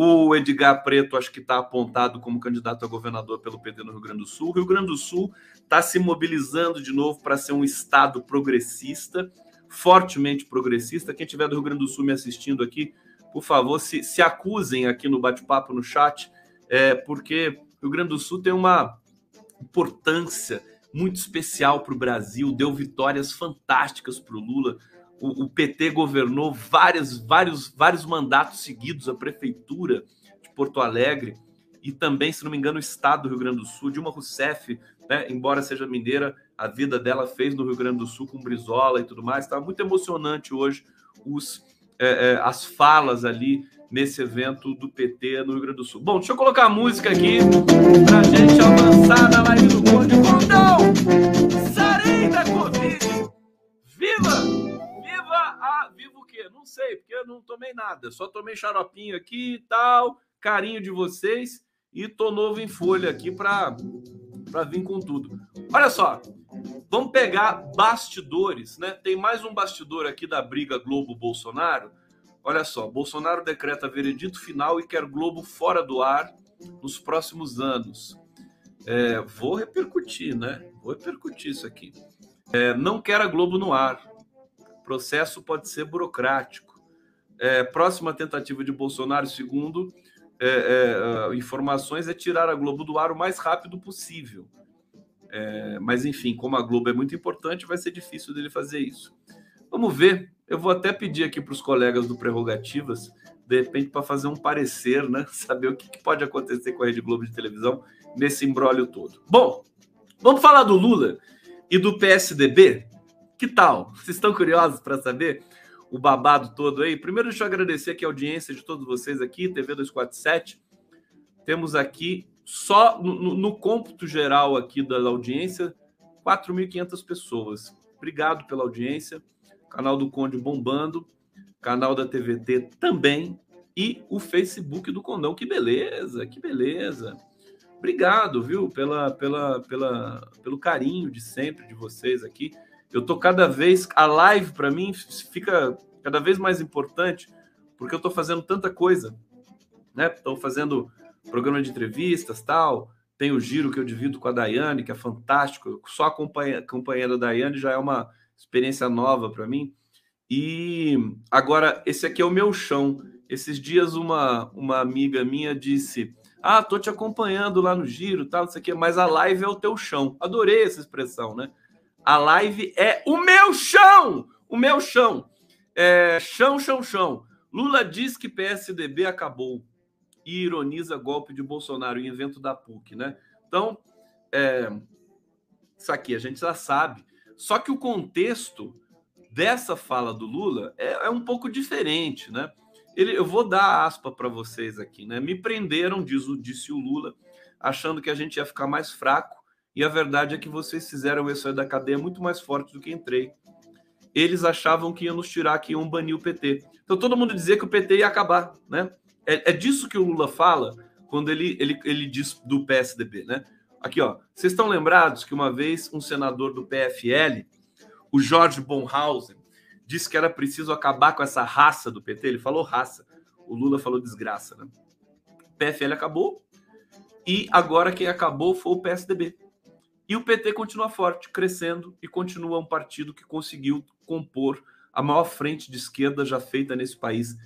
O Edgar Preto, acho que está apontado como candidato a governador pelo PT no Rio Grande do Sul. O Rio Grande do Sul está se mobilizando de novo para ser um estado progressista, fortemente progressista. Quem tiver do Rio Grande do Sul me assistindo aqui, por favor, se, se acusem aqui no bate-papo, no chat, é, porque o Rio Grande do Sul tem uma importância muito especial para o Brasil, deu vitórias fantásticas para o Lula o, o PT governou várias, vários, vários mandatos seguidos a prefeitura de Porto Alegre e também, se não me engano, o estado do Rio Grande do Sul. Dilma Rousseff, né, embora seja mineira, a vida dela fez no Rio Grande do Sul com Brizola e tudo mais. Estava muito emocionante hoje os, é, é, as falas ali nesse evento do PT no Rio Grande do Sul. Bom, deixa eu colocar a música aqui para gente avançar na live do Conde Condão! Sei, porque eu não tomei nada. Só tomei xaropinho aqui e tal, carinho de vocês e tô novo em folha aqui para para vir com tudo. Olha só, vamos pegar bastidores, né? Tem mais um bastidor aqui da briga Globo Bolsonaro. Olha só, Bolsonaro decreta veredito final e quer Globo fora do ar nos próximos anos. É, vou repercutir, né? Vou repercutir isso aqui. É, não quer a Globo no ar processo pode ser burocrático. É, próxima tentativa de Bolsonaro, segundo é, é, informações, é tirar a Globo do ar o mais rápido possível. É, mas, enfim, como a Globo é muito importante, vai ser difícil dele fazer isso. Vamos ver. Eu vou até pedir aqui para os colegas do Prerrogativas, de repente, para fazer um parecer, né? Saber o que, que pode acontecer com a Rede Globo de televisão nesse embrólio todo. Bom, vamos falar do Lula e do PSDB. Que tal? Vocês estão curiosos para saber o babado todo aí? Primeiro, deixa eu agradecer aqui a audiência de todos vocês aqui, TV 247. Temos aqui, só no, no cômputo geral aqui da audiência, 4.500 pessoas. Obrigado pela audiência. Canal do Conde bombando, canal da TVT também e o Facebook do Condão. Que beleza, que beleza. Obrigado, viu, pela, pela, pela, pelo carinho de sempre de vocês aqui. Eu tô cada vez a live para mim fica cada vez mais importante porque eu tô fazendo tanta coisa, né? Estou fazendo programa de entrevistas, tal. Tem o giro que eu divido com a Daiane, que é fantástico. Só acompanhando acompanhando a Daiane já é uma experiência nova para mim. E agora esse aqui é o meu chão. Esses dias uma uma amiga minha disse: "Ah, tô te acompanhando lá no giro, tal, isso aqui, mas a live é o teu chão". Adorei essa expressão, né? A live é o meu chão! O meu chão. É, chão, chão, chão. Lula diz que PSDB acabou e ironiza golpe de Bolsonaro, invento da PUC, né? Então, é, isso aqui a gente já sabe. Só que o contexto dessa fala do Lula é, é um pouco diferente, né? Ele, eu vou dar aspa para vocês aqui, né? Me prenderam, diz, disse o Lula, achando que a gente ia ficar mais fraco, e a verdade é que vocês fizeram eu sair da cadeia muito mais forte do que entrei. Eles achavam que iam nos tirar, que iam banir o PT. Então todo mundo dizia que o PT ia acabar, né? É, é disso que o Lula fala quando ele, ele, ele diz do PSDB, né? Aqui, ó. Vocês estão lembrados que uma vez um senador do PFL, o Jorge Bonhausen, disse que era preciso acabar com essa raça do PT? Ele falou raça. O Lula falou desgraça, né? O PFL acabou e agora quem acabou foi o PSDB. E o PT continua forte, crescendo e continua um partido que conseguiu compor a maior frente de esquerda já feita nesse país.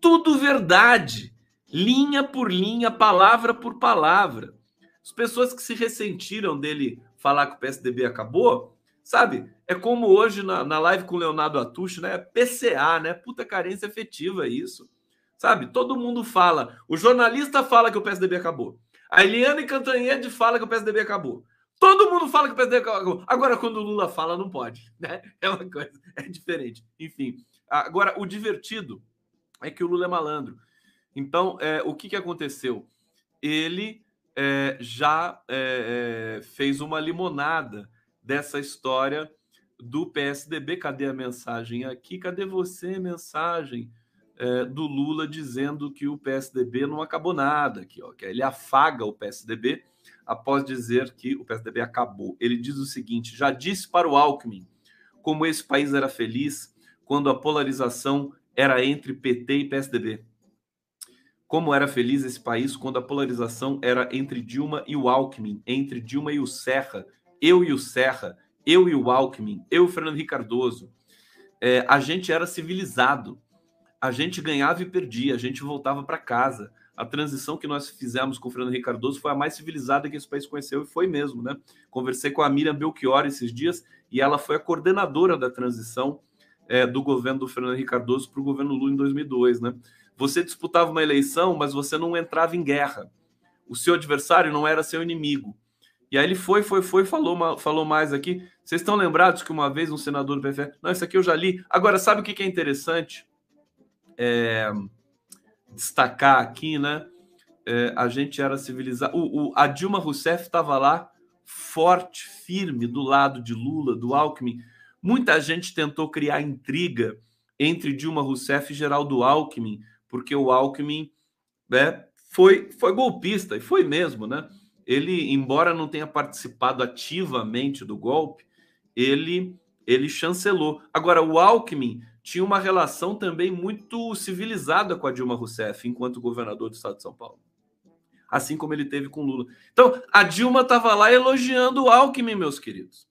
Tudo verdade, linha por linha, palavra por palavra. As pessoas que se ressentiram dele falar que o PSDB acabou, sabe? É como hoje na, na live com o Leonardo Atucho, né? PCA, né? Puta carência afetiva isso. Sabe? Todo mundo fala. O jornalista fala que o PSDB acabou. A Eliane Cantanhede fala que o PSDB acabou. Todo mundo fala que o PSDB acabou. Agora, quando o Lula fala, não pode. Né? É uma coisa, é diferente. Enfim. Agora, o divertido é que o Lula é malandro. Então, é, o que, que aconteceu? Ele é, já é, é, fez uma limonada dessa história do PSDB. Cadê a mensagem aqui? Cadê você, mensagem é, do Lula dizendo que o PSDB não acabou nada? Aqui, ó, que ele afaga o PSDB após dizer que o PSDB acabou. Ele diz o seguinte: já disse para o Alckmin como esse país era feliz quando a polarização era entre PT e PSDB. Como era feliz esse país quando a polarização era entre Dilma e o Alckmin, entre Dilma e o Serra, eu e o Serra, eu e o Alckmin, eu e o Fernando Henrique. É, a gente era civilizado, a gente ganhava e perdia, a gente voltava para casa. A transição que nós fizemos com o Fernando Henrique Cardoso foi a mais civilizada que esse país conheceu e foi mesmo, né? Conversei com a Miriam Belchior esses dias e ela foi a coordenadora da transição é, do governo do Fernando Henrique Cardoso para o governo Lula em 2002, né? Você disputava uma eleição, mas você não entrava em guerra. O seu adversário não era seu inimigo. E aí ele foi, foi, foi, falou, falou mais aqui. Vocês estão lembrados que uma vez um senador do PFL. Não, isso aqui eu já li. Agora, sabe o que é interessante? É, destacar aqui, né? É, a gente era civilizado. O, o, a Dilma Rousseff estava lá, forte, firme, do lado de Lula, do Alckmin. Muita gente tentou criar intriga entre Dilma Rousseff e Geraldo Alckmin porque o Alckmin né, foi, foi golpista, e foi mesmo, né? Ele, embora não tenha participado ativamente do golpe, ele, ele chancelou. Agora, o Alckmin tinha uma relação também muito civilizada com a Dilma Rousseff, enquanto governador do estado de São Paulo. Assim como ele teve com Lula. Então, a Dilma estava lá elogiando o Alckmin, meus queridos.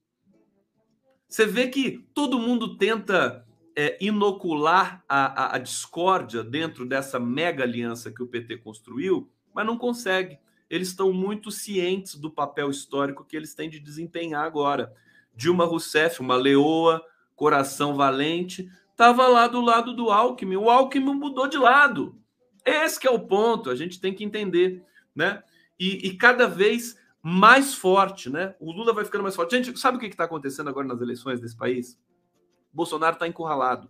Você vê que todo mundo tenta é, inocular a, a, a discórdia dentro dessa mega aliança que o PT construiu, mas não consegue. Eles estão muito cientes do papel histórico que eles têm de desempenhar agora. Dilma Rousseff, uma leoa, coração valente, estava lá do lado do Alckmin. O Alckmin mudou de lado. Esse é o ponto, a gente tem que entender, né? E, e, cada vez mais forte, né? O Lula vai ficando mais forte. Gente, sabe o que está acontecendo agora nas eleições desse país? Bolsonaro está encurralado,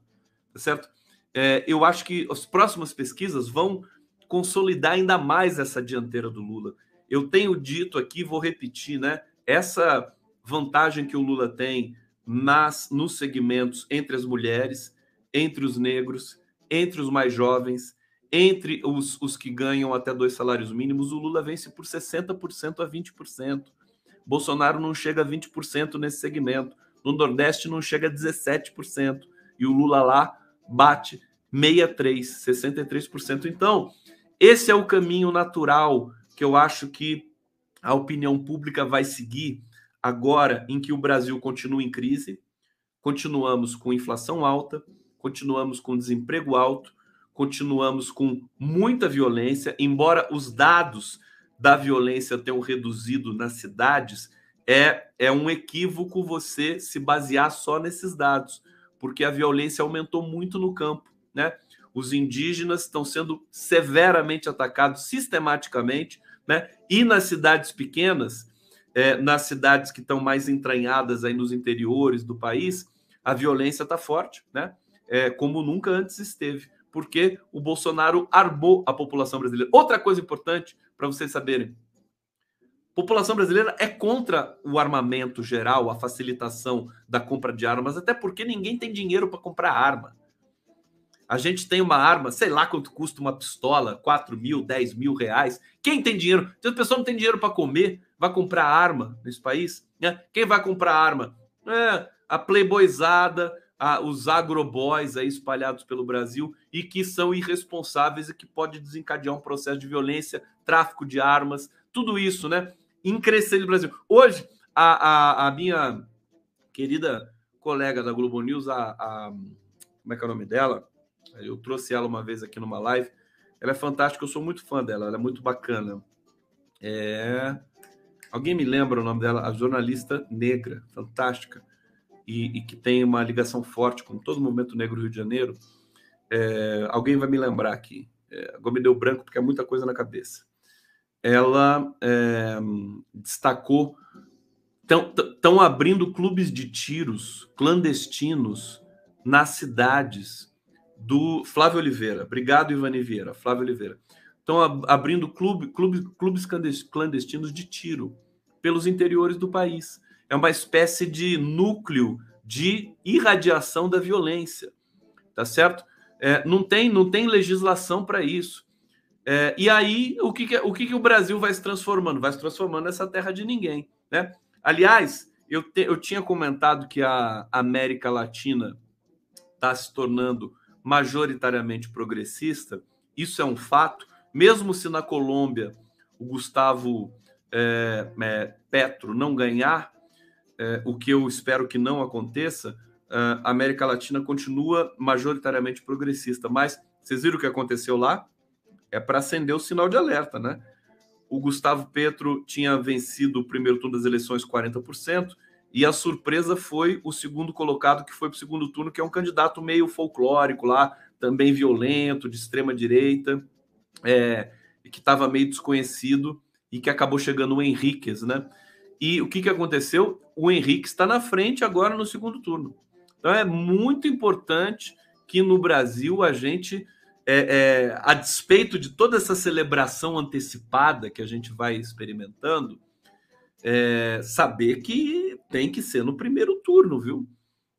tá certo? É, eu acho que as próximas pesquisas vão consolidar ainda mais essa dianteira do Lula. Eu tenho dito aqui, vou repetir, né? Essa vantagem que o Lula tem nas nos segmentos entre as mulheres, entre os negros, entre os mais jovens, entre os, os que ganham até dois salários mínimos, o Lula vence por 60% a 20%. Bolsonaro não chega a 20% nesse segmento. No Nordeste não chega a 17%. E o Lula lá bate 63%, 63%. Então, esse é o caminho natural que eu acho que a opinião pública vai seguir agora em que o Brasil continua em crise, continuamos com inflação alta, continuamos com desemprego alto, continuamos com muita violência, embora os dados da violência tenham reduzido nas cidades, é, é um equívoco você se basear só nesses dados, porque a violência aumentou muito no campo, né? Os indígenas estão sendo severamente atacados sistematicamente, né? E nas cidades pequenas, é, nas cidades que estão mais entranhadas aí nos interiores do país, a violência está forte, né? É, como nunca antes esteve, porque o Bolsonaro armou a população brasileira. Outra coisa importante para vocês saberem: população brasileira é contra o armamento geral, a facilitação da compra de armas, até porque ninguém tem dinheiro para comprar arma. A gente tem uma arma, sei lá quanto custa uma pistola, 4 mil, 10 mil reais. Quem tem dinheiro? Se a pessoa não tem dinheiro para comer, vai comprar arma nesse país? Né? Quem vai comprar arma? É, a playboyzada, a, os agroboys aí espalhados pelo Brasil e que são irresponsáveis e que pode desencadear um processo de violência, tráfico de armas, tudo isso, né? Em crescer no Brasil. Hoje, a, a, a, minha querida colega da Globo News, a, a, como é que é o nome dela? Eu trouxe ela uma vez aqui numa live. Ela é fantástica, eu sou muito fã dela, ela é muito bacana. É. Alguém me lembra o nome dela? A jornalista negra, fantástica, e, e que tem uma ligação forte com todo o movimento negro do Rio de Janeiro. É... Alguém vai me lembrar aqui. É... Agora me deu branco porque é muita coisa na cabeça. Ela é... destacou. Estão abrindo clubes de tiros clandestinos nas cidades do Flávio Oliveira. Obrigado, Ivani Vieira. Flávio Oliveira. Estão abrindo clube, clube, clubes clandestinos de tiro pelos interiores do país. É uma espécie de núcleo de irradiação da violência, tá certo? É, não tem não tem legislação para isso. É, e aí o que, que o que, que o Brasil vai se transformando? Vai se transformando nessa terra de ninguém, né? Aliás, eu, te, eu tinha comentado que a América Latina está se tornando majoritariamente progressista, isso é um fato, mesmo se na Colômbia o Gustavo é, é, Petro não ganhar, é, o que eu espero que não aconteça, a América Latina continua majoritariamente progressista. Mas vocês viram o que aconteceu lá? É para acender o sinal de alerta, né? O Gustavo Petro tinha vencido o primeiro turno das eleições 40%, e a surpresa foi o segundo colocado, que foi para o segundo turno, que é um candidato meio folclórico lá, também violento, de extrema direita, é, que estava meio desconhecido e que acabou chegando o Henriquez, né? E o que, que aconteceu? O Henrique está na frente agora no segundo turno. Então é muito importante que no Brasil a gente, é, é, a despeito de toda essa celebração antecipada que a gente vai experimentando, é, saber que tem que ser no primeiro turno, viu?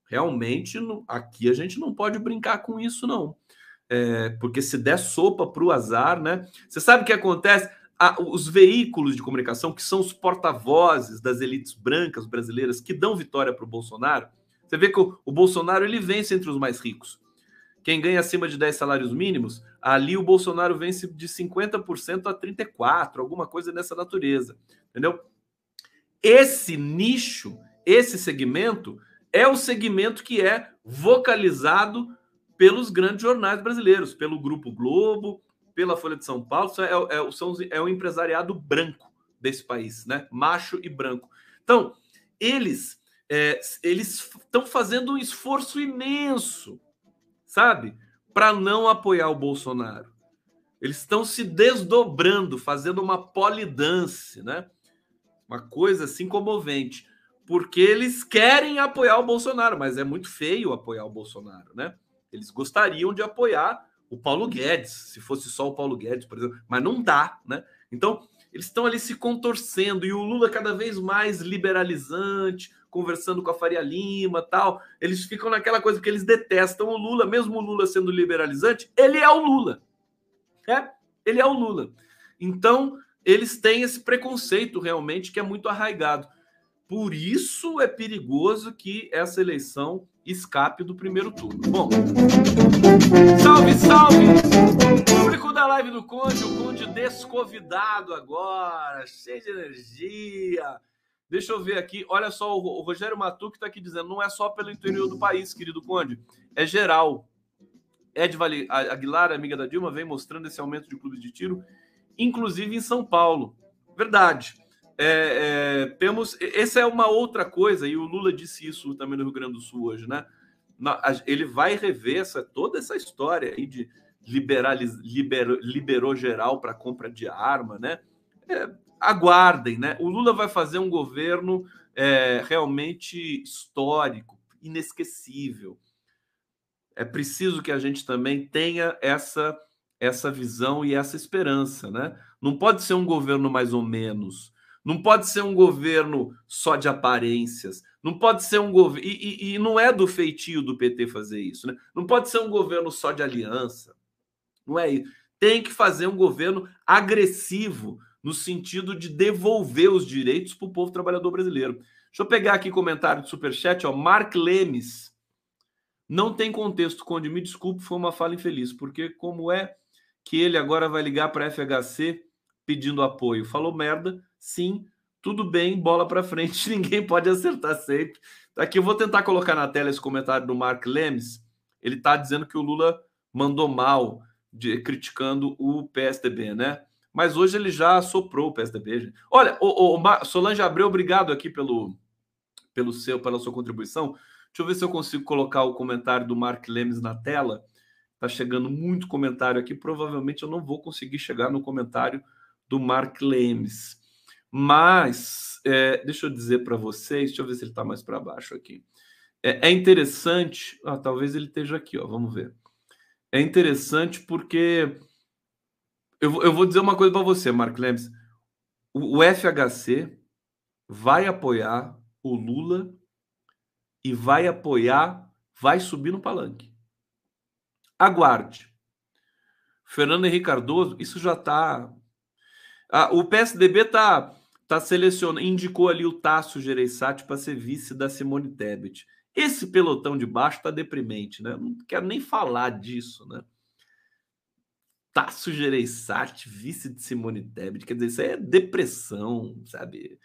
Realmente, no, aqui a gente não pode brincar com isso, não. É, porque se der sopa para o azar, né? Você sabe o que acontece? Os veículos de comunicação, que são os porta-vozes das elites brancas brasileiras que dão vitória para o Bolsonaro, você vê que o, o, Bolsonaro ele vence entre os mais ricos. Quem ganha acima de 10 salários mínimos, ali o Bolsonaro vence de 50% a 34%, alguma coisa dessa natureza. Entendeu? Esse nicho, esse segmento, é o segmento que é vocalizado pelos grandes jornais brasileiros, pelo Grupo Globo, pela Folha de São Paulo. É, é, são, é o empresariado branco desse país, né? Macho e branco. Então, eles é, eles estão fazendo um esforço imenso, sabe, para não apoiar o Bolsonaro. Eles estão se desdobrando, fazendo uma polidance, né? Uma coisa assim comovente. Porque eles querem apoiar o Bolsonaro, mas é muito feio apoiar o Bolsonaro, né? Eles gostariam de apoiar o Paulo Guedes, se fosse só o Paulo Guedes, por exemplo, mas não dá, né? Então, eles estão ali se contorcendo e o Lula cada vez mais liberalizante, conversando com a Faria Lima, tal. Eles ficam naquela coisa que eles detestam o Lula, mesmo o Lula sendo liberalizante, ele é o Lula. É, ele é o Lula. Então, eles têm esse preconceito realmente que é muito arraigado. Por isso é perigoso que essa eleição escape do primeiro turno. Bom, salve, salve! Público da live do Conde, o Conde desconvidado agora, cheio de energia. Deixa eu ver aqui, olha só, o Rogério Matuque está aqui dizendo, não é só pelo interior do país, querido Conde, é geral. Ed vale, Aguilar, amiga da Dilma, vem mostrando esse aumento de clubes de tiro inclusive em São Paulo. Verdade. É, é, temos. Essa é uma outra coisa, e o Lula disse isso também no Rio Grande do Sul hoje, né? Ele vai rever essa, toda essa história aí de liberaliz, liberou, liberou geral para compra de arma, né? É, aguardem, né? O Lula vai fazer um governo é, realmente histórico, inesquecível. É preciso que a gente também tenha essa essa visão e essa esperança, né? Não pode ser um governo mais ou menos. Não pode ser um governo só de aparências. Não pode ser um governo. E, e, e, não é do feitio do PT fazer isso, né? Não pode ser um governo só de aliança. Não é isso. Tem que fazer um governo agressivo no sentido de devolver os direitos para o povo trabalhador brasileiro. Deixa eu pegar aqui comentário do Superchat, ó. Mark Lemes. Não tem contexto, Conde. Me desculpe, foi uma fala infeliz, porque como é que ele agora vai ligar para a FHC pedindo apoio? Falou merda, sim, tudo bem, bola para frente, ninguém pode acertar sempre. Aqui eu vou tentar colocar na tela esse comentário do Mark Lemes. Ele está dizendo que o Lula mandou mal, de, criticando o PSDB, né? Mas hoje ele já soprou o PSDB. Gente. Olha, o, o, Solange Abreu, obrigado aqui pelo, pelo seu, pela sua contribuição. Deixa eu ver se eu consigo colocar o comentário do Mark Lemes na tela. Tá chegando muito comentário aqui. Provavelmente eu não vou conseguir chegar no comentário do Mark Lemes. Mas, é, deixa eu dizer para vocês, deixa eu ver se ele está mais para baixo aqui. É, é interessante, ah, talvez ele esteja aqui, ó, vamos ver. É interessante porque eu, eu vou dizer uma coisa para você, Mark Lemes. O, o FHC vai apoiar o Lula e vai apoiar, vai subir no palanque. Aguarde. Fernando Henrique Cardoso, isso já está. Ah, o PSDB está tá selecionando, indicou ali o Tasso Gereissati para ser vice da Simone Tebet. Esse pelotão de baixo está deprimente, né? Não quero nem falar disso, né? Tasso Gereissati, vice de Simone Tebet, quer dizer, isso é depressão, sabe?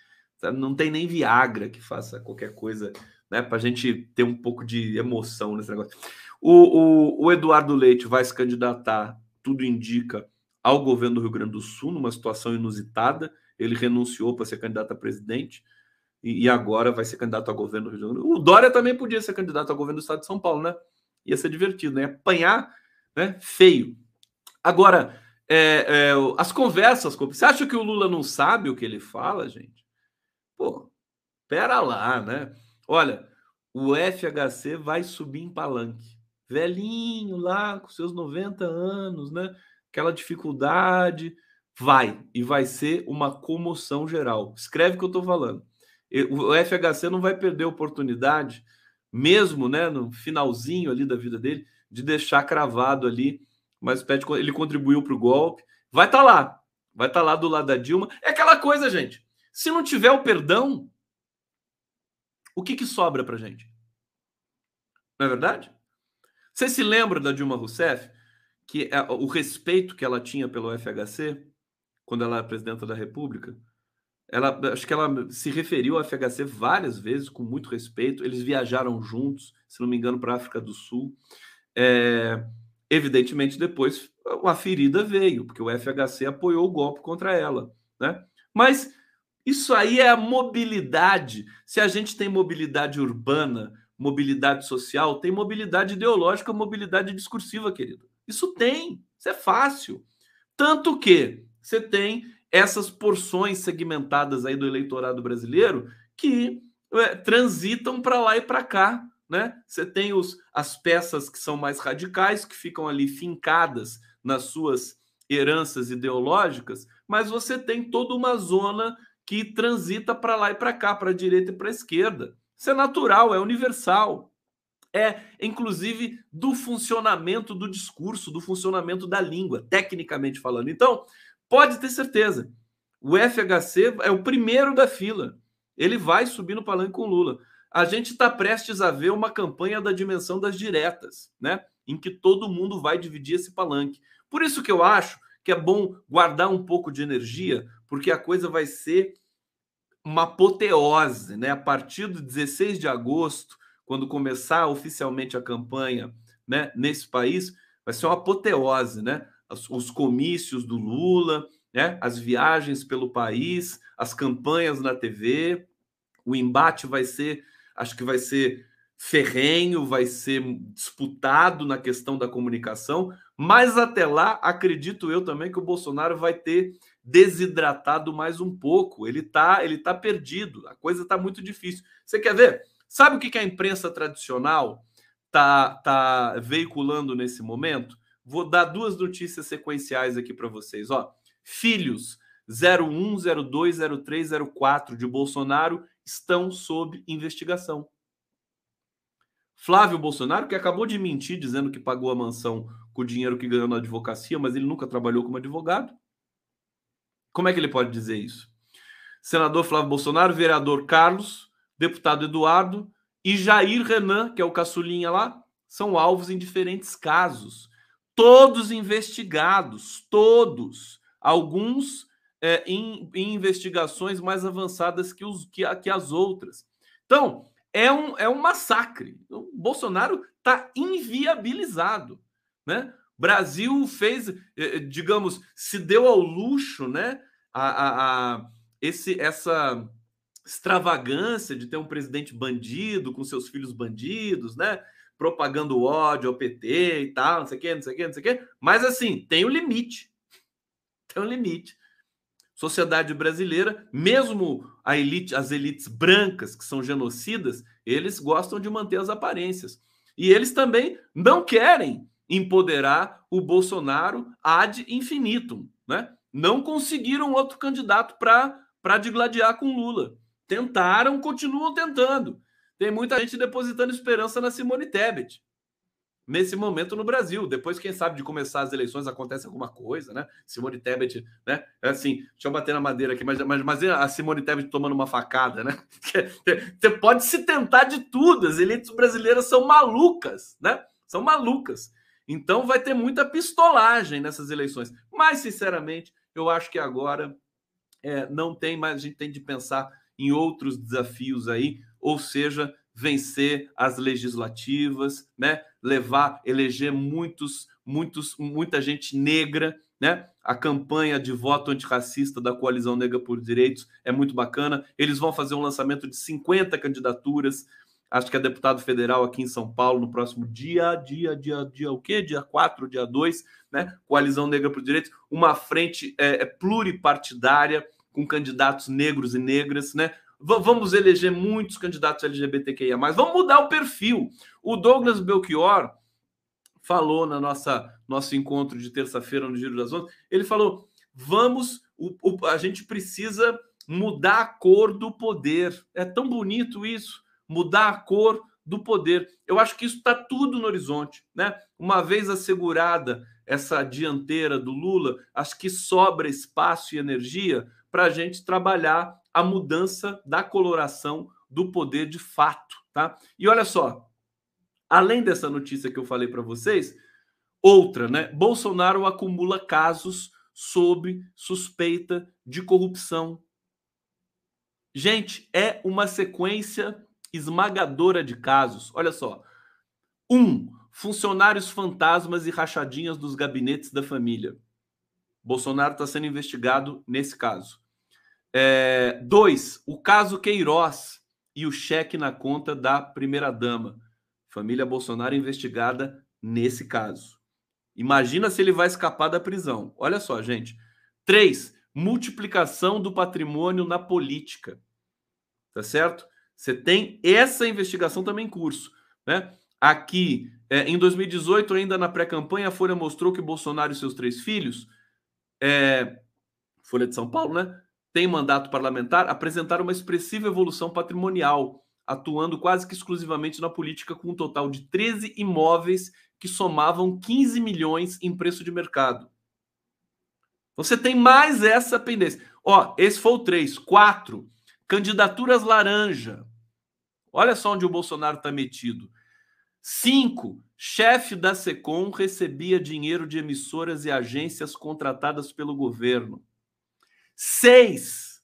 Não tem nem Viagra que faça qualquer coisa, né? Para a gente ter um pouco de emoção nesse negócio. O, o, o Eduardo Leite vai se candidatar, tudo indica, ao governo do Rio Grande do Sul, numa situação inusitada. Ele renunciou para ser candidato a presidente e, e, agora vai ser candidato ao governo do Rio do Sul. O Dória também podia ser candidato ao governo do estado de São Paulo, né? Ia ser divertido, né? Apanhar né? feio. Agora, é, é, as conversas. Você acha que o Lula não sabe o que ele fala, gente? Pô, pera lá, né? Olha, o FHC vai subir em palanque velhinho lá, com seus 90 anos, né? Aquela dificuldade, vai e vai ser uma comoção geral. Escreve o que eu estou falando. O FHC não vai perder a oportunidade, mesmo né, no finalzinho ali da vida dele, de deixar cravado ali, mas ele contribuiu para o golpe. Vai estar tá lá, vai estar tá lá do lado da Dilma. É aquela coisa, gente. Se não tiver o perdão, o que, que sobra para gente? Não é verdade? Você se lembra da Dilma Rousseff? Que é o respeito que ela tinha pelo FHC quando ela era presidenta da República? Ela, acho que ela se referiu ao FHC várias vezes, com muito respeito. Eles viajaram juntos, se não me engano, para a África do Sul. É, evidentemente, depois a ferida veio, porque o FHC apoiou o golpe contra ela. Né? Mas isso aí é a mobilidade. Se a gente tem mobilidade urbana, mobilidade social, tem mobilidade ideológica, mobilidade discursiva, querido. Isso tem, isso é fácil. Tanto que você tem essas porções segmentadas aí do eleitorado brasileiro que é, transitam para lá e para cá, né? Você tem os, as peças que são mais radicais, que ficam ali fincadas nas suas heranças ideológicas, mas você tem toda uma zona que transita para lá e para cá, para a direita e para a esquerda. Isso é natural, é universal. É, inclusive, do funcionamento do discurso, do funcionamento da língua, tecnicamente falando. Então, pode ter certeza, o FHC é o primeiro da fila. Ele vai subir no palanque com Lula. A gente está prestes a ver uma campanha da dimensão das diretas, né? Em que todo mundo vai dividir esse palanque. Por isso que eu acho que é bom guardar um pouco de energia, porque a coisa vai ser uma apoteose, né? A partir do 16 de agosto, quando começar oficialmente a campanha, né, nesse país, vai ser uma apoteose, né? Os, os comícios do Lula, né? As viagens pelo país, as campanhas na TV, o embate vai ser, acho que vai ser ferrenho, vai ser disputado na questão da comunicação, mas até lá, acredito eu também que o Bolsonaro vai ter desidratado mais um pouco. Ele tá, ele tá perdido. A coisa tá muito difícil. Você quer ver? Sabe o que a imprensa tradicional tá, tá veiculando nesse momento? Vou dar duas notícias sequenciais aqui para vocês. Ó, filhos 01, 02, 03, 04 de Bolsonaro estão sob investigação. Flávio Bolsonaro, que acabou de mentir dizendo que pagou a mansão com o dinheiro que ganhou na advocacia, mas ele nunca trabalhou como advogado. Como é que ele pode dizer isso? Senador Flávio Bolsonaro, vereador Carlos, deputado Eduardo e Jair Renan, que é o caçulinha lá, são alvos em diferentes casos. Todos investigados, todos. Alguns é, em, em, investigações mais avançadas que, os, que, que as outras. Então, é um, é um massacre. O Bolsonaro está inviabilizado. Né? Brasil fez, eh, eh, digamos, se deu ao luxo, né? A, a, a, esse, essa extravagância de ter um presidente bandido com seus filhos bandidos, né? Propagando ódio ao PT e tal, não sei o quê, não sei o quê, não sei o quê. Mas assim, tem um limite. Tem um limite sociedade brasileira, mesmo a elite, as elites brancas que são genocidas, eles gostam de manter as aparências. E eles também não querem empoderar o Bolsonaro ad infinitum, né? Não conseguiram outro candidato para digladiar com Lula. Tentaram, continuam tentando. Tem muita gente depositando esperança na Simone Tebet nesse momento no Brasil. Depois, quem sabe, de começar as eleições acontece alguma coisa, né? Simone Tebet, né? É assim, deixa eu bater na madeira aqui, mas, mas, mas a Simone Tebet tomando uma facada, né? Você pode se tentar de tudo, as elites brasileiras são malucas, né? São malucas. Então vai ter muita pistolagem nessas eleições. Mas, sinceramente, eu acho que agora é, não tem mais, a gente tem de pensar em outros desafios aí, ou seja, vencer as legislativas, né? Levar, eleger muitos, muitos, muita gente negra, né? A campanha de voto antirracista da Coalizão Negra por Direitos é muito bacana. Eles vão fazer um lançamento de 50 candidaturas. Acho que é deputado federal aqui em São Paulo no próximo dia, dia, dia, dia o quê? Dia 4, dia 2, né? Coalizão Negra por Direitos, uma frente é, é pluripartidária com candidatos negros e negras, né? Vamos eleger muitos candidatos LGBTQIA. Vamos mudar o perfil. O Douglas Belchior falou na nossa nosso encontro de terça-feira no Giro das Ondas. Ele falou: vamos, o, o, a gente precisa mudar a cor do poder. É tão bonito isso, mudar a cor do poder. Eu acho que isso está tudo no horizonte, né? Uma vez assegurada essa dianteira do Lula, acho que sobra espaço e energia para a gente trabalhar a mudança da coloração do poder de fato, tá? E olha só, além dessa notícia que eu falei para vocês, outra, né? Bolsonaro acumula casos sob suspeita de corrupção. Gente, é uma sequência esmagadora de casos. Olha só. Um, funcionários fantasmas e rachadinhas dos gabinetes da família. Bolsonaro está sendo investigado nesse caso. É, dois, o caso Queiroz e o cheque na conta da primeira-dama. Família Bolsonaro investigada nesse caso. Imagina se ele vai escapar da prisão. Olha só, gente. Três, multiplicação do patrimônio na política. Tá certo? Você tem essa investigação também em curso. Né? Aqui, é, em 2018, ainda na pré-campanha, a Folha mostrou que Bolsonaro e seus três filhos, é, Folha de São Paulo, né? tem mandato parlamentar, apresentaram uma expressiva evolução patrimonial, atuando quase que exclusivamente na política, com um total de 13 imóveis que somavam 15 milhões em preço de mercado. Você tem mais essa pendência. Ó, esse foi o 3. 4. Candidaturas laranja. Olha só onde o Bolsonaro está metido. 5. Chefe da SECOM recebia dinheiro de emissoras e agências contratadas pelo governo. Seis,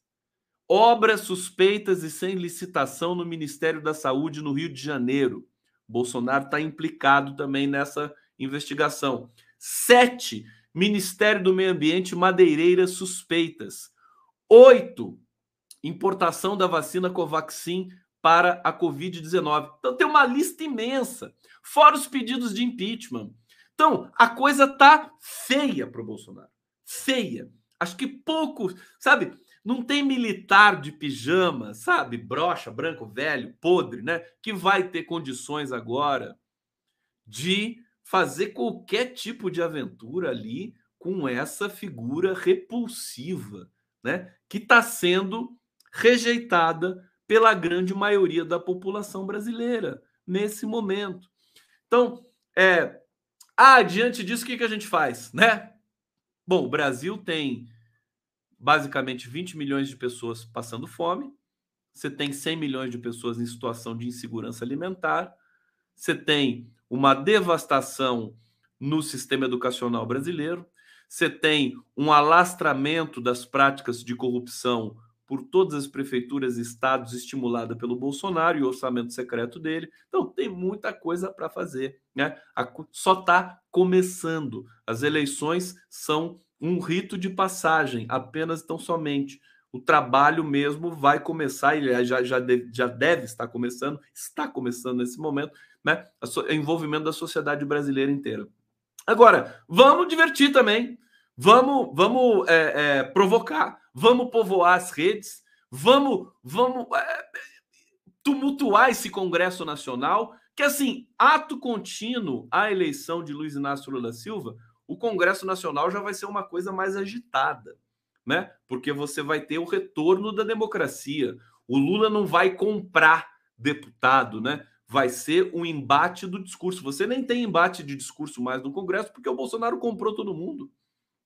obras suspeitas e sem licitação no Ministério da Saúde no Rio de Janeiro. Bolsonaro está implicado também nessa investigação. Sete, Ministério do Meio Ambiente, madeireiras suspeitas. Oito, importação da vacina Covaxin para a Covid-19. Então tem uma lista imensa, fora os pedidos de impeachment. Então a coisa tá feia para o Bolsonaro. Feia. Acho que poucos, sabe? Não tem militar de pijama, sabe? Brocha, branco, velho, podre, né? Que vai ter condições agora de fazer qualquer tipo de aventura ali com essa figura repulsiva, né, que está sendo rejeitada pela grande maioria da população brasileira nesse momento. Então, é, ah, diante disso, o que, que a gente faz, né? Bom, o Brasil tem basicamente 20 milhões de pessoas passando fome, você tem 100 milhões de pessoas em situação de insegurança alimentar, você tem uma devastação no sistema educacional brasileiro, você tem um alastramento das práticas de corrupção por todas as prefeituras e estados estimulada pelo Bolsonaro e o orçamento secreto dele. Então tem muita coisa para fazer, né? Só está começando. As eleições são um rito de passagem, apenas tão somente. O trabalho mesmo vai começar, e já, já, deve, já deve estar começando, está começando nesse momento, né? O envolvimento da sociedade brasileira inteira. Agora, vamos divertir também. Vamos, vamos é, é, provocar, vamos povoar as redes, vamos, vamos é, tumultuar esse Congresso Nacional, que assim, ato contínuo à eleição de Luiz Inácio Lula Silva, o Congresso Nacional já vai ser uma coisa mais agitada, né? Porque você vai ter o retorno da democracia. O Lula não vai comprar deputado, né? Vai ser um embate do discurso. Você nem tem embate de discurso mais no Congresso, porque o Bolsonaro comprou todo mundo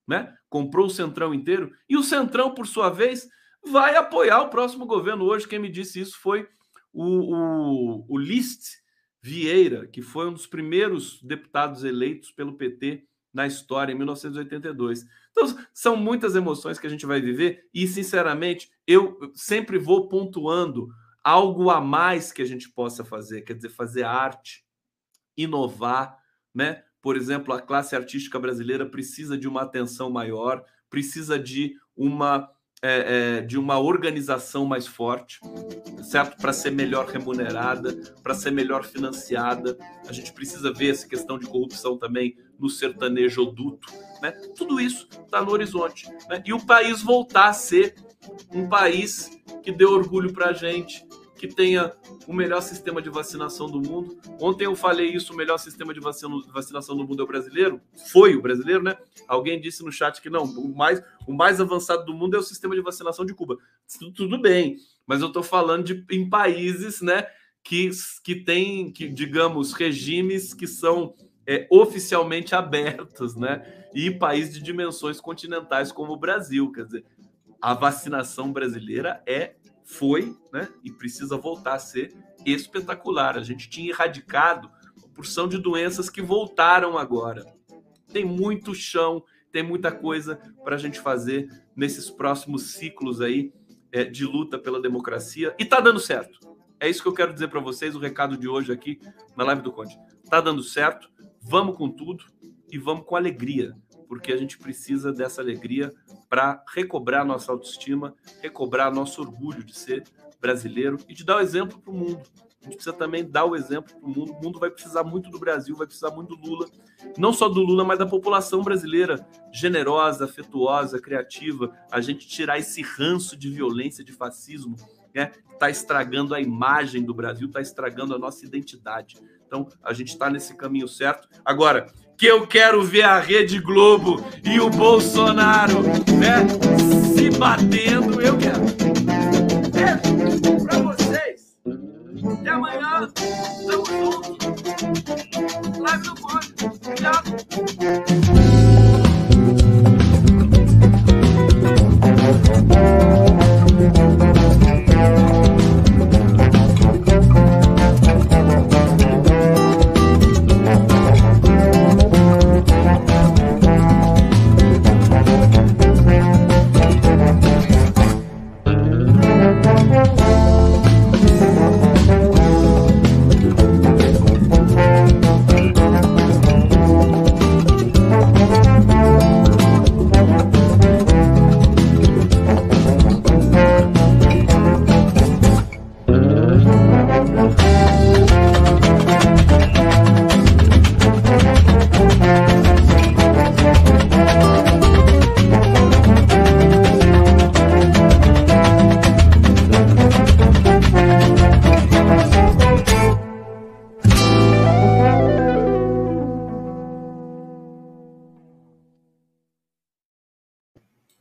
né? Comprou o Centrão inteiro. E o Centrão, por sua vez, vai apoiar o próximo governo. Hoje, quem me disse isso foi o, o, o List Vieira, que foi um dos primeiros deputados eleitos pelo PT na história, em 1982. Então, são muitas emoções que a gente vai viver e, sinceramente, eu sempre vou pontuando algo a mais que a gente possa fazer, quer dizer, fazer arte, inovar, né? Por exemplo, a classe artística brasileira precisa de uma atenção maior, precisa de uma é, é, de uma organização mais forte, certo? Para ser melhor remunerada, para ser melhor financiada. A gente precisa ver essa questão de corrupção também no sertanejo duto, né? Tudo isso está no horizonte. Né? E o país voltar a ser um país que dê orgulho para a gente, que tenha o melhor sistema de vacinação do mundo. Ontem eu falei isso, o melhor sistema de vacinação do mundo é o brasileiro. Foi o brasileiro, né? Alguém disse no chat que não, o mais, o mais avançado do mundo é o sistema de vacinação de Cuba. Tudo, bem, mas eu estou falando de em países, né, que, que têm, que, digamos, regimes que são é, oficialmente abertos, né? E países de dimensões continentais como o Brasil. Quer dizer, a vacinação brasileira é foi, né, e precisa voltar a ser espetacular. A gente tinha erradicado porção de doenças que voltaram agora. Tem muito chão, tem muita coisa para a gente fazer nesses próximos ciclos aí é, de luta pela democracia e tá dando certo. É isso que eu quero dizer para vocês, o recado de hoje aqui na live do Conde. Tá dando certo, vamos com tudo e vamos com alegria, porque a gente precisa dessa alegria para recobrar nossa autoestima, recobrar nosso orgulho de ser brasileiro e de dar o exemplo para o mundo. A gente precisa também dar o exemplo para o mundo. O mundo vai precisar muito do Brasil, vai precisar muito do Lula. Não só do Lula, mas da população brasileira generosa, afetuosa, criativa. A gente tirar esse ranço de violência, de fascismo, né? Está estragando a imagem do Brasil, está estragando a nossa identidade. Então, a gente está nesse caminho certo. Agora, que eu quero ver a Rede Globo e o Bolsonaro, né, se batendo, eu quero. É, para vocês. Até amanhã. Tamo junto. Live do Conde. Obrigado.